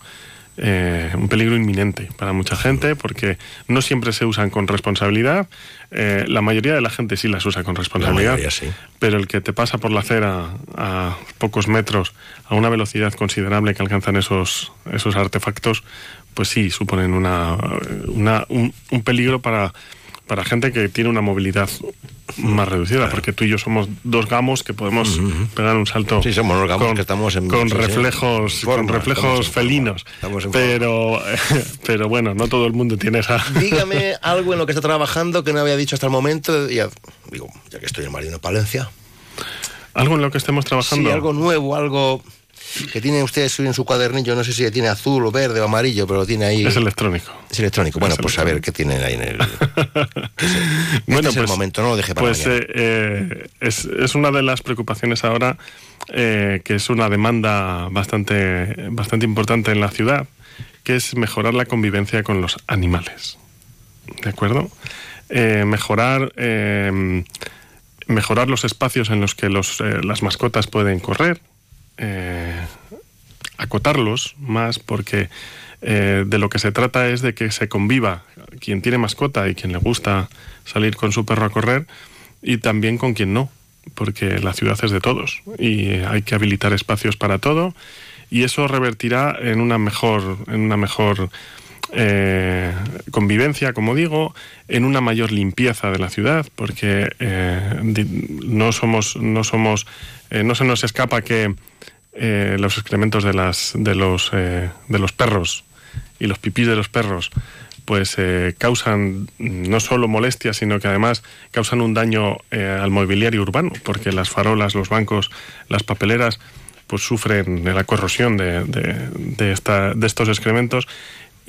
[SPEAKER 25] eh, un peligro inminente para mucha gente, porque no siempre se usan con responsabilidad. Eh, la mayoría de la gente sí las usa con responsabilidad,
[SPEAKER 1] mayoría sí.
[SPEAKER 25] pero el que te pasa por la acera a pocos metros, a una velocidad considerable que alcanzan esos, esos artefactos, pues sí, suponen una, una- un, un peligro para, para gente que tiene una movilidad más reducida, porque tú y yo somos dos gamos que podemos pegar un salto
[SPEAKER 1] Sí, somos los gamos
[SPEAKER 25] con,
[SPEAKER 1] que estamos en-
[SPEAKER 25] con
[SPEAKER 1] sí, sí.
[SPEAKER 25] reflejos,
[SPEAKER 1] forma,
[SPEAKER 25] con reflejos
[SPEAKER 1] estamos
[SPEAKER 25] felinos.
[SPEAKER 1] estamos
[SPEAKER 25] pero, pero bueno, no todo el mundo tiene esa.
[SPEAKER 1] Dígame algo en lo que está trabajando que no había dicho hasta el momento. Ya, digo, ya que estoy en Marino Palencia.
[SPEAKER 25] Algo en lo que estemos trabajando.
[SPEAKER 1] Sí, algo nuevo, algo que tiene usted en su cuadernillo, no sé si tiene azul o verde o amarillo, pero lo tiene ahí.
[SPEAKER 25] Es electrónico.
[SPEAKER 1] Es electrónico. Bueno,
[SPEAKER 25] Es
[SPEAKER 1] pues a ver qué tienen ahí en el.
[SPEAKER 25] Bueno,
[SPEAKER 1] este es el momento, no lo deje para
[SPEAKER 25] pues eh, eh, es, es una de las preocupaciones ahora, eh, que es una demanda bastante, bastante importante en la ciudad, que es mejorar la convivencia con los animales. ¿De acuerdo? Mejorar, mejorar los espacios en los que los, eh, las mascotas pueden correr, eh, acotarlos más, porque eh, de lo que se trata es de que se conviva quien tiene mascota y quien le gusta salir con su perro a correr y también con quien no, porque la ciudad es de todos y hay que habilitar espacios para todo y eso revertirá en una mejor, en una mejor eh, convivencia, como digo, en una mayor limpieza de la ciudad, porque eh, no somos, no somos, eh, no se nos escapa que eh, los excrementos de las, de los, de los perros y los pipís de los perros, pues causan no solo molestias, sino que además causan un daño al mobiliario urbano, porque las farolas, los bancos, las papeleras, pues sufren de la corrosión de, de, de estos excrementos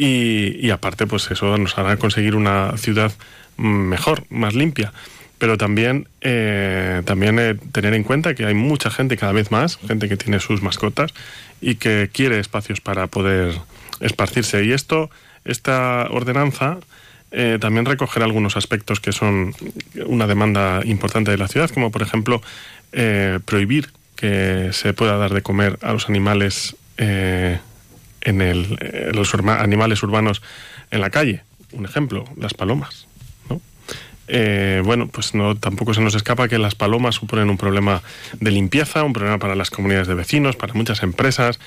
[SPEAKER 25] y, y aparte, pues eso nos hará conseguir una ciudad mejor, más limpia. Pero también, eh, también eh, tener en cuenta que hay mucha gente, cada vez más, gente que tiene sus mascotas y que quiere espacios para poder esparcirse. Y esto, esta ordenanza eh, también recogerá algunos aspectos que son una demanda importante de la ciudad, como por ejemplo eh, prohibir que se pueda dar de comer a los animales eh, en el, eh, los animales urbanos en la calle. Un ejemplo, las palomas. ¿no? Eh, bueno, pues no tampoco se nos escapa que las palomas suponen un problema de limpieza, un problema para las comunidades de vecinos, para muchas empresas.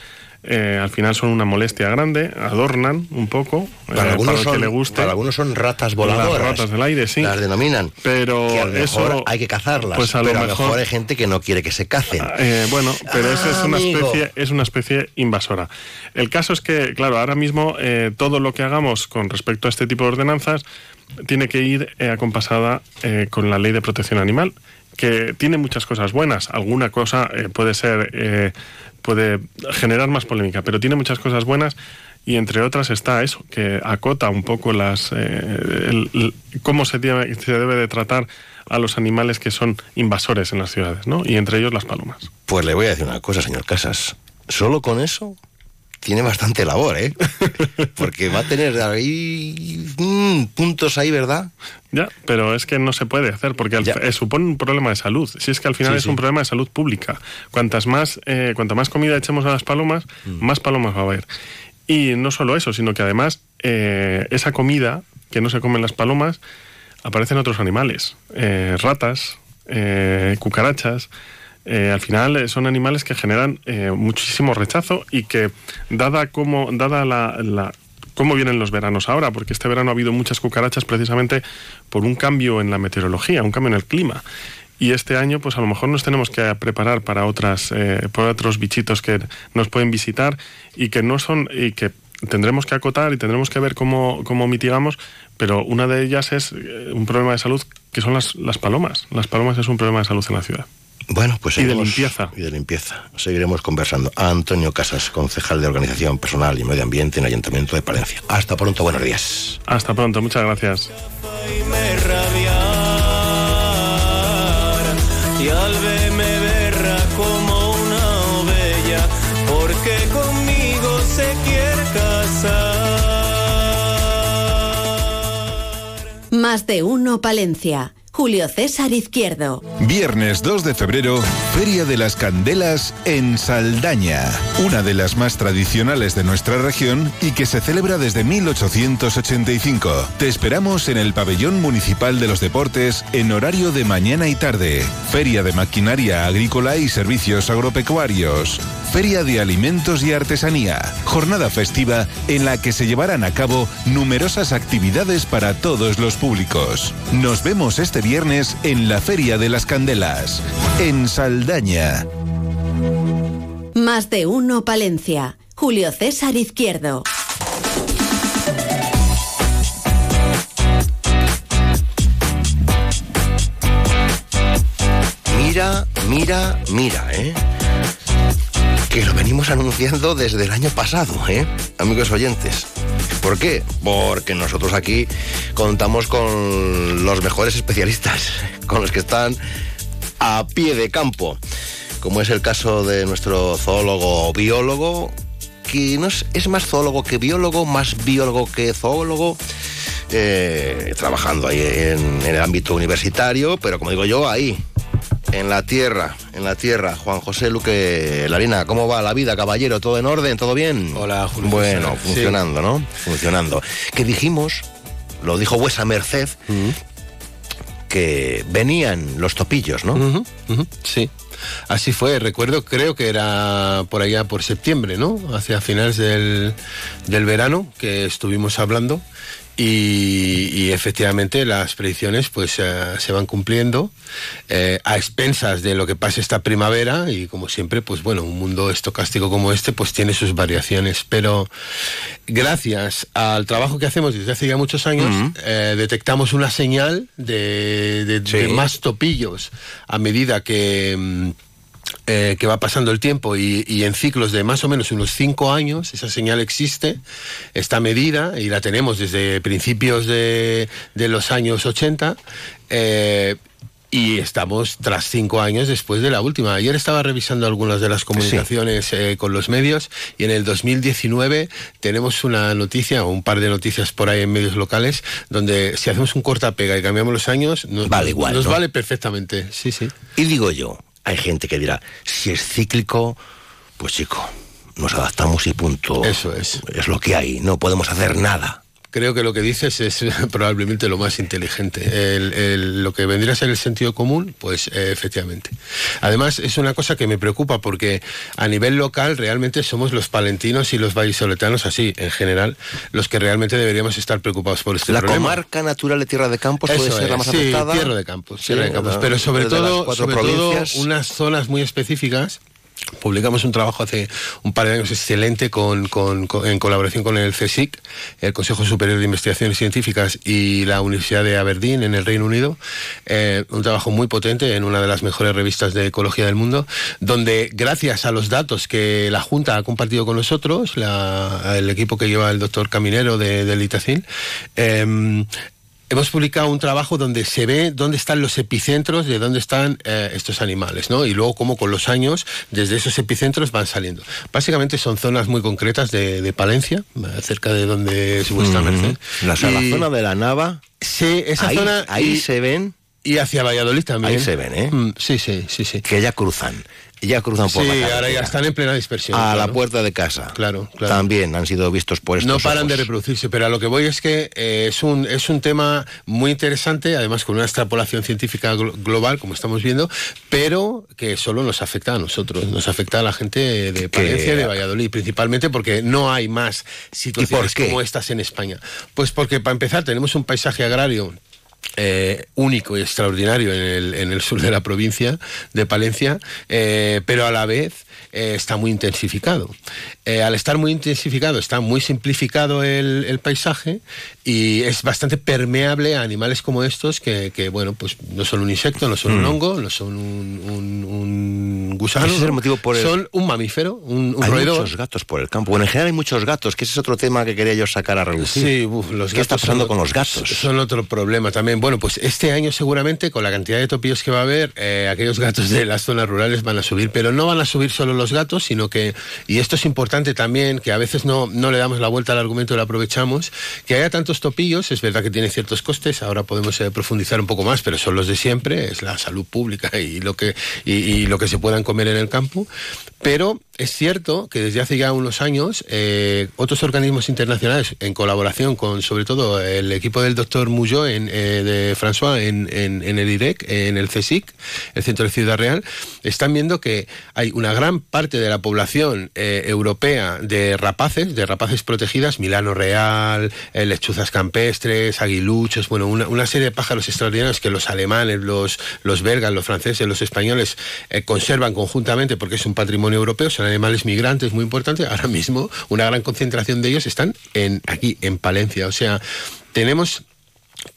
[SPEAKER 25] Eh, al final son una molestia grande, adornan un poco. eh,
[SPEAKER 1] Para algunos,
[SPEAKER 25] el que
[SPEAKER 1] son,
[SPEAKER 25] le guste.
[SPEAKER 1] para algunos son ratas voladoras.
[SPEAKER 25] Las ratas del aire, sí.
[SPEAKER 1] Las denominan.
[SPEAKER 25] Pero
[SPEAKER 1] que a lo mejor
[SPEAKER 25] eso
[SPEAKER 1] hay que cazarlas.
[SPEAKER 25] pues a lo
[SPEAKER 1] pero a lo
[SPEAKER 25] mejor-
[SPEAKER 1] mejor hay gente que no quiere que se cacen.
[SPEAKER 25] Eh, bueno, pero esa es una
[SPEAKER 1] Amigo.
[SPEAKER 25] especie, es una especie invasora. El caso es que, claro, ahora mismo todo lo que hagamos con respecto a este tipo de ordenanzas tiene que ir acompasada con la ley de protección animal, que tiene muchas cosas buenas. Alguna cosa eh, puede ser, eh, puede generar más polémica, pero tiene muchas cosas buenas. Y entre otras está eso, que acota un poco las eh, cómo se, se debe de tratar a los animales que son invasores en las ciudades, ¿no? Y entre ellos las palomas.
[SPEAKER 1] Pues le voy a decir una cosa, señor Casas. Solo con eso tiene bastante labor, ¿eh? Porque va a tener ahí mm, puntos ahí, ¿verdad?
[SPEAKER 25] Ya, pero es que no se puede hacer porque al- eh, supone un problema de salud. Si es que al final
[SPEAKER 1] Sí,
[SPEAKER 25] es
[SPEAKER 1] sí.
[SPEAKER 25] un problema de salud pública. Cuantas más, eh, cuanta más comida echemos a las palomas,
[SPEAKER 1] Mm.
[SPEAKER 25] más palomas va a haber. Y no solo eso, sino que además eh, esa comida que no se comen las palomas aparecen otros animales, eh, ratas, cucarachas. Eh, al final eh, son animales que generan eh, muchísimo rechazo y que dada como dada la, la- cómo vienen los veranos ahora, porque este verano ha habido muchas cucarachas precisamente por un cambio en la meteorología, un cambio en el clima. Y este año, pues a lo mejor nos tenemos que preparar para otras, para otros bichitos que nos pueden visitar y que no son y que tendremos que acotar y tendremos que ver cómo, cómo mitigamos, pero una de ellas es un problema de salud que son las, las palomas. Las palomas es un problema de salud en la ciudad.
[SPEAKER 1] Bueno, pues
[SPEAKER 25] Y de limpieza.
[SPEAKER 1] Y de limpieza. Seguiremos conversando. Antonio Casas, concejal de Organización Personal y Medio Ambiente en el Ayuntamiento de Palencia. Hasta pronto, buenos días.
[SPEAKER 25] Hasta pronto, muchas gracias.
[SPEAKER 24] me rabiar y al verme berra como una ovella porque conmigo se quiere casar.
[SPEAKER 22] Más de uno Palencia. Julio César Izquierdo.
[SPEAKER 26] Viernes 2 de febrero, Feria de las Candelas en Saldaña, una de las más tradicionales de nuestra región y que se celebra desde 1885. Te esperamos en el Pabellón Municipal de los Deportes en horario de mañana y tarde. Feria de Maquinaria Agrícola y Servicios Agropecuarios. Feria de Alimentos y Artesanía. Jornada festiva en la que se llevarán a cabo numerosas actividades para todos los públicos. Nos vemos este viernes en la Feria de las Candelas, en Saldaña.
[SPEAKER 22] Más de uno Palencia. Julio César Izquierdo.
[SPEAKER 1] Mira, mira, mira, ¿eh? Que lo venimos anunciando desde el año pasado, ¿eh? Amigos oyentes. ¿Por qué? Porque nosotros aquí contamos con los mejores especialistas, con los que están a pie de campo, como es el caso de nuestro zoólogo biólogo, que no es, es más zoólogo que biólogo, más biólogo que zoólogo, eh, trabajando ahí en el ámbito universitario, pero como digo yo, ahí, en la tierra, en la tierra. Juan José Luque Larina, ¿cómo va la vida, caballero? ¿Todo en orden? ¿Todo bien?
[SPEAKER 27] Hola, Julio
[SPEAKER 1] Bueno, funcionando, ¿no? Funcionando. Que dijimos, lo dijo Huesa Merced, que venían los topillos, ¿no?
[SPEAKER 27] Sí. Así fue, recuerdo, creo que era por allá por septiembre, ¿no? Hacia finales del, del verano que estuvimos hablando Y, y efectivamente las predicciones pues eh, se van cumpliendo eh, a expensas de lo que pase esta primavera. Y como siempre pues bueno un mundo estocástico como este pues tiene sus variaciones. Pero gracias al trabajo que hacemos desde hace ya muchos años eh, detectamos una señal de, de- de más topillos a medida que mm, eh, que va pasando el tiempo y, y en ciclos de más o menos unos cinco años, esa señal existe, está medida y la tenemos desde principios de, de los años 80. eh, y estamos tras cinco años después de la última. Ayer estaba revisando algunas de las comunicaciones eh, con los medios y en el 2019 tenemos una noticia o un par de noticias por ahí en medios locales donde si hacemos un corta-pega y cambiamos los años, nos
[SPEAKER 1] Vale igual,
[SPEAKER 27] Nos
[SPEAKER 1] ¿no?
[SPEAKER 27] vale perfectamente, sí, sí.
[SPEAKER 1] Y digo yo, hay gente que dirá, si es cíclico, pues chico, nos adaptamos y punto.
[SPEAKER 27] Eso es.
[SPEAKER 1] Es lo que hay, no podemos hacer nada.
[SPEAKER 27] Creo que lo que dices es probablemente lo más inteligente. El- el- lo que vendría a ser el sentido común, pues eh, efectivamente. Además, es una cosa que me preocupa porque a nivel local realmente somos los palentinos y los vallisoletanos, así en general, los que realmente deberíamos estar preocupados por este
[SPEAKER 1] la
[SPEAKER 27] problema.
[SPEAKER 1] comarca natural de Tierra de Campos puede ser la más
[SPEAKER 27] sí,
[SPEAKER 1] afectada.
[SPEAKER 27] Tierra de Campos,
[SPEAKER 1] Sí,
[SPEAKER 27] Tierra de Campos.
[SPEAKER 1] la-
[SPEAKER 27] Pero sobre todo, sobre todo unas zonas muy específicas. Publicamos un trabajo hace un par de años excelente con, con- en colaboración con el CSIC, el Consejo Superior de Investigaciones Científicas y la Universidad de Aberdeen en el Reino Unido. Eh, un trabajo muy potente en una de las mejores revistas de ecología del mundo, donde gracias a los datos que la Junta ha compartido con nosotros, la- el equipo que lleva el doctor Caminero de, del em, Hemos publicado un trabajo donde se ve dónde están los epicentros de dónde están eh, estos animales, ¿no? Y luego cómo con los años desde esos epicentros van saliendo. Básicamente son zonas muy concretas de, de Palencia, cerca de donde es vuestra
[SPEAKER 1] Ujú.
[SPEAKER 27] merced.
[SPEAKER 1] La, la
[SPEAKER 27] Y-
[SPEAKER 1] zona de la Nava.
[SPEAKER 27] Sí, esa
[SPEAKER 1] ahí,
[SPEAKER 27] zona
[SPEAKER 1] Ahí
[SPEAKER 27] y-
[SPEAKER 1] se ven.
[SPEAKER 27] Y hacia Valladolid también.
[SPEAKER 1] Ahí se ven, ¿eh?
[SPEAKER 27] Mm, sí, sí, sí, sí.
[SPEAKER 1] Que ya cruzan. Ya cruzan por
[SPEAKER 27] Sí,
[SPEAKER 1] la
[SPEAKER 27] ahora ya
[SPEAKER 1] carretera.
[SPEAKER 27] están en plena dispersión.
[SPEAKER 1] A la puerta de casa.
[SPEAKER 27] Claro, claro.
[SPEAKER 1] También han sido vistos por estos
[SPEAKER 27] No paran de reproducirse, pero a lo que voy es que eh, es, un, es un tema muy interesante, además con una extrapolación científica glo- global, como estamos viendo, pero que solo nos afecta a nosotros, nos afecta a la gente de Palencia y de Valladolid, principalmente porque no hay más situaciones como estas en España. Pues porque para empezar tenemos un paisaje agrario eh, único y extraordinario en el, en el sur de la provincia de Palencia, eh, pero a la vez eh, está muy intensificado. Al estar muy intensificado, está muy simplificado el, el paisaje y es bastante permeable a animales como estos que, que, bueno, pues no son un insecto, no son un
[SPEAKER 1] Mm.
[SPEAKER 27] hongo, no son un, un- un gusano,
[SPEAKER 1] Ese es el motivo por el-
[SPEAKER 27] son un mamífero, un, un
[SPEAKER 1] hay
[SPEAKER 27] roedor.
[SPEAKER 1] muchos gatos por el campo. Bueno, en general hay muchos gatos, que ese es otro tema que quería yo sacar a relucir.
[SPEAKER 27] Sí, uf, los
[SPEAKER 1] ¿Qué está pasando
[SPEAKER 27] son-
[SPEAKER 1] con los gatos?
[SPEAKER 27] Son otro problema también. Bueno, pues este año seguramente con la cantidad de topillos que va a haber, eh, aquellos gatos de las zonas rurales van a subir, pero no van a subir solo los gatos, sino que, y esto es importante también, que a veces no, no le damos la vuelta al argumento y lo aprovechamos, que haya tantos topillos, es verdad que tiene ciertos costes, ahora podemos eh, profundizar un poco más, pero son los de siempre, es la salud pública y lo que, y, y lo que se puedan comer en el campo, pero es cierto que desde hace ya unos años eh, otros organismos internacionales, en colaboración con sobre todo el equipo del doctor Muyó en, eh, de François en, el IREC, en el CSIC, el Centro de Ciudad Real, están viendo que hay una gran parte de la población eh, europea de rapaces, de rapaces protegidas, Milano Real, lechuzas campestres, aguiluchos, bueno, una, serie de pájaros extraordinarios que los alemanes, los, los belgas, los franceses, los españoles conservan conjuntamente porque es un patrimonio europeo, son animales migrantes muy importantes. Ahora mismo una gran concentración de ellos están en, aquí, en Palencia. O sea, tenemos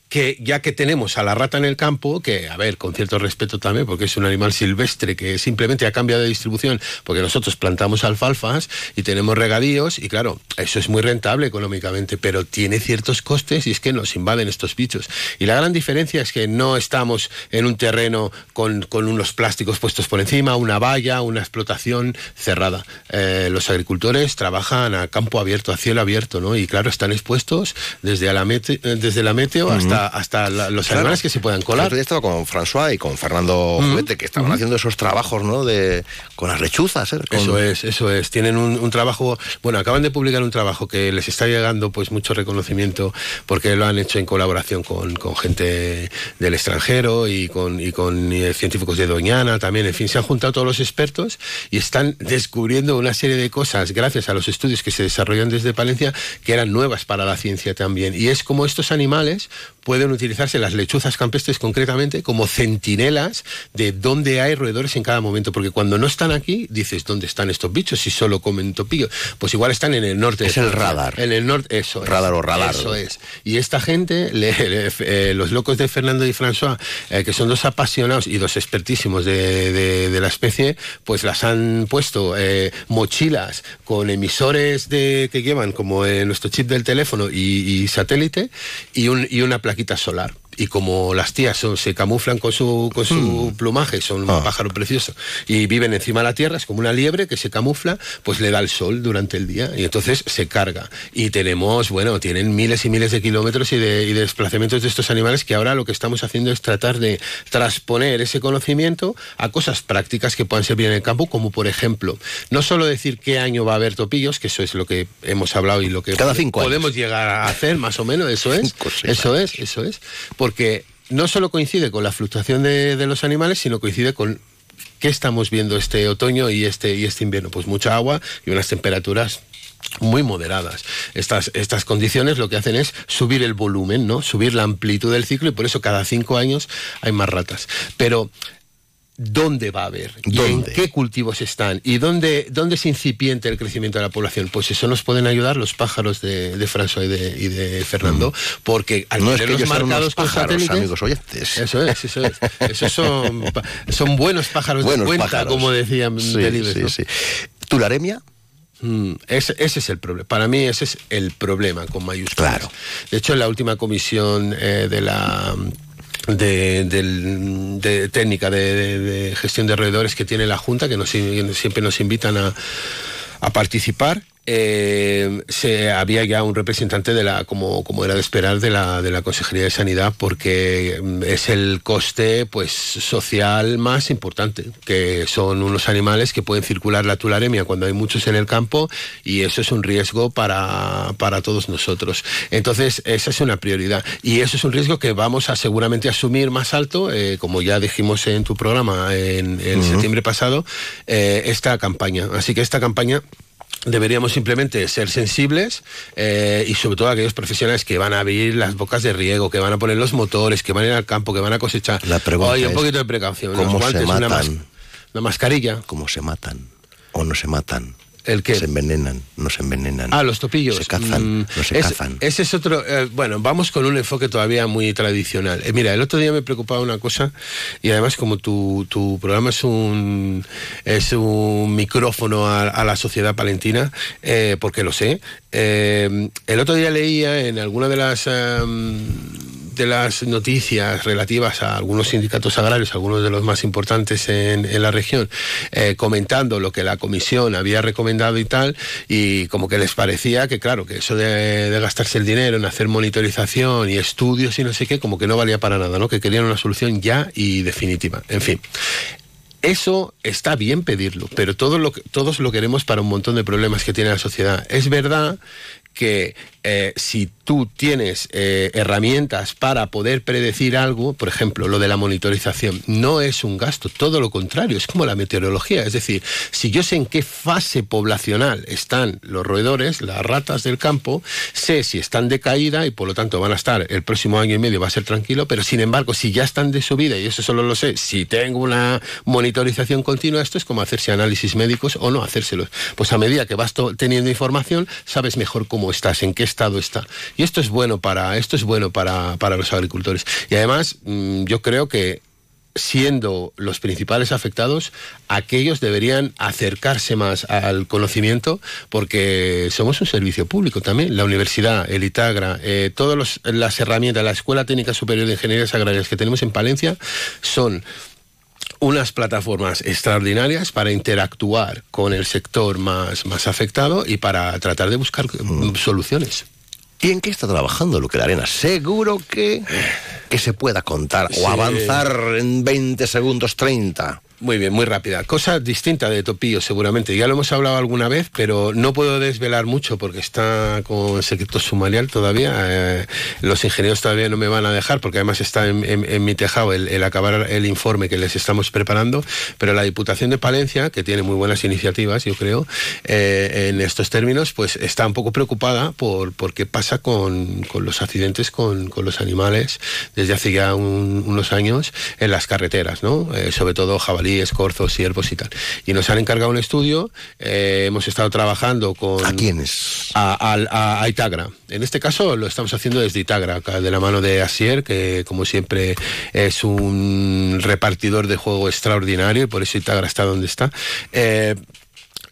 [SPEAKER 27] que ya que tenemos a la rata en el campo, que a ver, con cierto respeto también, porque es un animal silvestre que simplemente ha cambiado de distribución, porque nosotros plantamos alfalfas y tenemos regadíos, y claro, eso es muy rentable económicamente, pero tiene ciertos costes y es que nos invaden estos bichos. Y la gran diferencia es que no estamos en un terreno con, con unos plásticos puestos por encima, una valla, una explotación cerrada. Eh, los agricultores trabajan a campo abierto, a cielo abierto, ¿no? Y claro, están expuestos desde, la desde la meteo hasta hasta, hasta la- los
[SPEAKER 1] Claro.
[SPEAKER 27] animales que se puedan colar.
[SPEAKER 1] día estaba con François y con Fernando. Juguete, que estaban haciendo esos trabajos, ¿no? De, con las lechuzas, ¿eh? Con-
[SPEAKER 27] Eso es, eso es. Tienen un, un trabajo, bueno, acaban de publicar un trabajo que les está llegando pues mucho reconocimiento porque lo han hecho en colaboración con, con gente del extranjero y con, y con eh, científicos de Doñana también. En fin, se han juntado todos los expertos y están descubriendo una serie de cosas gracias a los estudios que se desarrollan desde Palencia que eran nuevas para la ciencia también. Y es como estos animales pueden utilizarse, las lechuzas campestres concretamente, como centinelas de dónde hay roedores en cada momento. Porque cuando no están aquí, dices, ¿dónde están estos bichos si solo comen topillos? Pues igual están en el norte.
[SPEAKER 1] Es el radar.
[SPEAKER 27] En el norte, eso es.
[SPEAKER 1] Radar o radar.
[SPEAKER 27] Eso es. Y esta gente, le- le- eh, los locos de Fernando y François, eh, que son dos apasionados y dos expertísimos de, de- de la especie, pues las han puesto eh, mochilas con emisores de, que llevan como eh, nuestro chip del teléfono y, y satélite y, un- y una plaquita solar. Y como las tías son- se camuflan con su, con su plumaje, son un pájaro precioso, y viven encima de la tierra, es como una liebre que se camufla, pues le da el sol durante el día y entonces se carga. Y tenemos, bueno, tienen miles y miles de kilómetros y de, y de desplazamientos de estos animales que ahora lo que estamos haciendo es tratar de transponer ese conocimiento a cosas prácticas que puedan servir en el campo, como por ejemplo, no solo decir qué año va a haber topillos, que eso es lo que hemos hablado y lo que
[SPEAKER 1] Cada cinco años.
[SPEAKER 27] podemos llegar a hacer, más o menos, eso es. Eso es, eso es. Porque no solo coincide con la fluctuación de, los animales, sino coincide con qué estamos viendo este otoño y este, y este invierno. Pues mucha agua y unas temperaturas muy moderadas. Estas, estas condiciones lo que hacen es subir el volumen, ¿no? Subir la amplitud del ciclo y por eso cada cinco años hay más ratas. Pero ¿Dónde va a haber? ¿Y en qué cultivos están? ¿Y dónde, dónde es incipiente el crecimiento de la población? Pues eso nos pueden ayudar los pájaros de, de François y de, y de Fernando, porque al
[SPEAKER 1] No es que unos
[SPEAKER 27] marcados con
[SPEAKER 1] pájaros, amigos oyentes.
[SPEAKER 27] Eso es, eso es. Esos son, buenos pájaros de
[SPEAKER 1] Buenos
[SPEAKER 27] cuenta,
[SPEAKER 1] pájaros.
[SPEAKER 27] como decían
[SPEAKER 1] Sí,
[SPEAKER 27] Delibes,
[SPEAKER 1] sí,
[SPEAKER 27] ¿no?
[SPEAKER 1] sí. ¿Tularemia?
[SPEAKER 27] Mm, ese, ese es el problema. Para mí ese es el problema con mayúsculas.
[SPEAKER 1] Claro.
[SPEAKER 27] De hecho, en la última comisión eh, de la de, técnica de gestión de roedores que tiene la Junta, que nos, siempre nos invitan a, a participar. Eh, se había ya un representante de la como, como era de esperar de la, de la Consejería de Sanidad porque mm, es el coste pues social más importante que son unos animales que pueden circular la tularemia cuando hay muchos en el campo y eso es un riesgo para, para todos nosotros. Entonces esa es una prioridad. Y eso es un riesgo que vamos a seguramente asumir más alto eh, como ya dijimos en tu programa en, en septiembre pasado eh, esta campaña. Así que esta campaña Deberíamos simplemente ser sensibles eh, y sobre todo aquellos profesionales que van a abrir las bocas de riego, que van a poner los motores, que van a ir al campo, que van a cosechar.
[SPEAKER 1] La pregunta
[SPEAKER 27] Oye, un
[SPEAKER 1] es,
[SPEAKER 27] poquito de precaución. los
[SPEAKER 1] ¿Cómo se
[SPEAKER 27] guantes, una, mas-
[SPEAKER 1] matan?
[SPEAKER 27] una mascarilla.
[SPEAKER 1] ¿Cómo se matan? ¿O no se matan?
[SPEAKER 27] ¿El qué?
[SPEAKER 1] Se envenenan, no se envenenan.
[SPEAKER 27] Ah, los topillos.
[SPEAKER 1] Se cazan,
[SPEAKER 27] Mm,
[SPEAKER 1] no se
[SPEAKER 27] es-
[SPEAKER 1] cazan.
[SPEAKER 27] Ese es otro. eh, bueno, vamos con un enfoque todavía muy tradicional. Eh, mira, el otro día me preocupaba una cosa y además como tu, tu programa es un es un micrófono a, a la sociedad palentina, eh, porque lo sé. el otro día leía en alguna de las em, las noticias relativas a algunos sindicatos agrarios, algunos de los más importantes en, la región, eh, comentando lo que la comisión había recomendado y tal, y como que les parecía que, claro, que eso de, gastarse el dinero en hacer monitorización y estudios y no sé qué, como que no valía para nada, ¿no? Que querían una solución ya y definitiva. En fin. Eso está bien pedirlo, pero todo lo todos lo queremos para un montón de problemas que tiene la sociedad. Es verdad que eh, si tú tienes eh, herramientas para poder predecir algo, por ejemplo, lo de la monitorización, no es un gasto, todo lo contrario, es como la meteorología. Es decir, si yo sé en qué fase poblacional están los roedores, las ratas del campo, sé si están de caída y por lo tanto van a estar el próximo año y medio, va a ser tranquilo, pero sin embargo, si ya están de subida, y eso solo lo sé, si tengo una monitorización continua, esto es como hacerse análisis médicos o no hacérselos. Pues a medida que vas teniendo información, sabes mejor cómo estás, en qué estado está. Y esto es bueno para, esto es bueno para, para los agricultores. Y además, mm, yo creo que siendo los principales afectados, aquellos deberían acercarse más al conocimiento porque somos un servicio público también. La universidad, el ITAGRA, eh, todas las herramientas, la Escuela Técnica Superior de Ingenierías Agrarias que tenemos en Palencia son unas plataformas extraordinarias para interactuar con el sector más, más afectado y para tratar de buscar mm, soluciones.
[SPEAKER 1] ¿Y en qué está trabajando Luque Larena? Seguro que, que se pueda contar
[SPEAKER 27] Sí.
[SPEAKER 1] o avanzar en 20 segundos 30.
[SPEAKER 27] Muy bien, muy rápida. Cosa distinta de Topillo, seguramente. Ya lo hemos hablado alguna vez, pero no puedo desvelar mucho porque está con secreto sumarial todavía. Eh, los ingenieros todavía no me van a dejar porque además está en, mi tejado el, acabar el informe que les estamos preparando. Pero la Diputación de Palencia, que tiene muy buenas iniciativas, yo creo, eh, en estos términos, pues está un poco preocupada por, por qué pasa con, con los accidentes con, con los animales desde hace ya un- unos años en las carreteras, ¿no? Eh, sobre todo jabalíes, corzos, ciervos y tal. Y nos han encargado un estudio, eh, hemos estado trabajando con... ¿A
[SPEAKER 1] quiénes?
[SPEAKER 27] A, al- a- a Itagra. En este caso lo estamos haciendo desde Itagra, de la mano de Asier, que como siempre es un repartidor de juego extraordinario y por eso Itagra está donde está. Eh,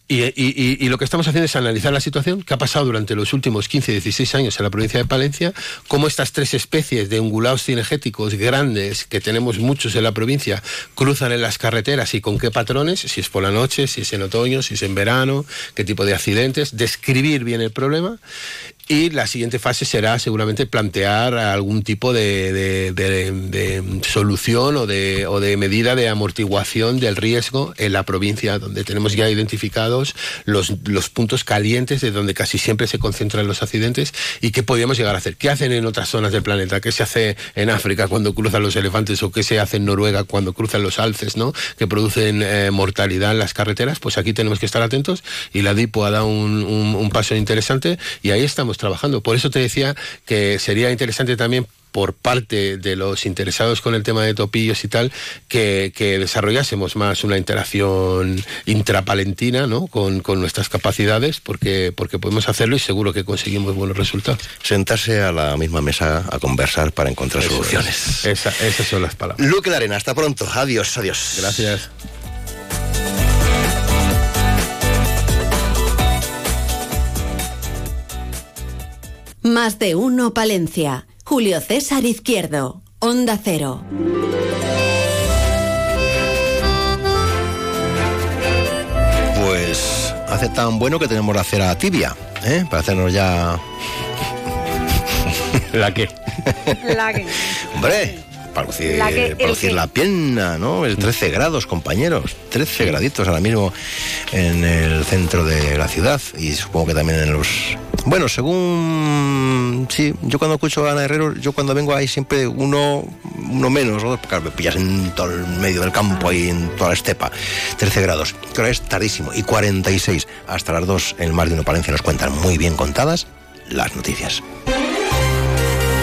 [SPEAKER 27] y, lo que estamos haciendo es analizar la situación que ha pasado durante los últimos 15, 16 años en la provincia de Palencia, cómo estas tres especies de ungulados cinegéticos grandes, que tenemos muchos en la provincia, cruzan en las carreteras y con qué patrones, si es por la noche, si es en otoño, si es en verano, qué tipo de accidentes, describir bien el problema. Y la siguiente fase será seguramente plantear algún tipo de, solución o de, o de medida de amortiguación del riesgo en la provincia, donde tenemos ya identificados los, puntos calientes de donde casi siempre se concentran los accidentes y qué podríamos llegar a hacer. ¿Qué hacen en otras zonas del planeta? ¿Qué se hace en África cuando cruzan los elefantes o qué se hace en Noruega cuando cruzan los alces, ¿no? que producen eh, mortalidad en las carreteras? Pues aquí tenemos que estar atentos y la DIPO ha dado un paso interesante y ahí estamos trabajando. Por eso te decía que sería interesante también por parte de los interesados con el tema de topillos y tal, que, que desarrollásemos más una interacción intrapalentina ¿no? con, con nuestras capacidades, porque, porque podemos hacerlo y seguro que conseguimos buenos resultados.
[SPEAKER 1] Sentarse a la misma mesa a conversar para encontrar
[SPEAKER 27] Eso
[SPEAKER 1] soluciones.
[SPEAKER 27] es. Esa- esas son las palabras.
[SPEAKER 1] Luque Larena, hasta pronto. Adiós, adiós.
[SPEAKER 27] Gracias.
[SPEAKER 22] Más de uno Palencia. Julio César Izquierdo. Onda Cero.
[SPEAKER 1] Pues hace tan bueno que tenemos la cera tibia, ¿eh? Para hacernos ya...
[SPEAKER 27] ¿La qué?
[SPEAKER 28] La que-
[SPEAKER 1] Hombre, para lucir,
[SPEAKER 28] La que-
[SPEAKER 1] para
[SPEAKER 28] el
[SPEAKER 1] lucir
[SPEAKER 28] que-
[SPEAKER 1] la pierna, ¿no? El 13 grados, compañeros. 13 graditos ahora mismo en el centro de la ciudad y supongo que también en los... Bueno, según... Sí, yo cuando escucho a Ana Herrero, yo cuando vengo hay siempre uno, uno menos, ¿no? porque claro, me pillas en todo el medio del campo, ahí en toda la estepa. 13 grados, que es tardísimo. Y 46 hasta las 2 en el Mar de Uno Palencia nos cuentan muy bien contadas las noticias.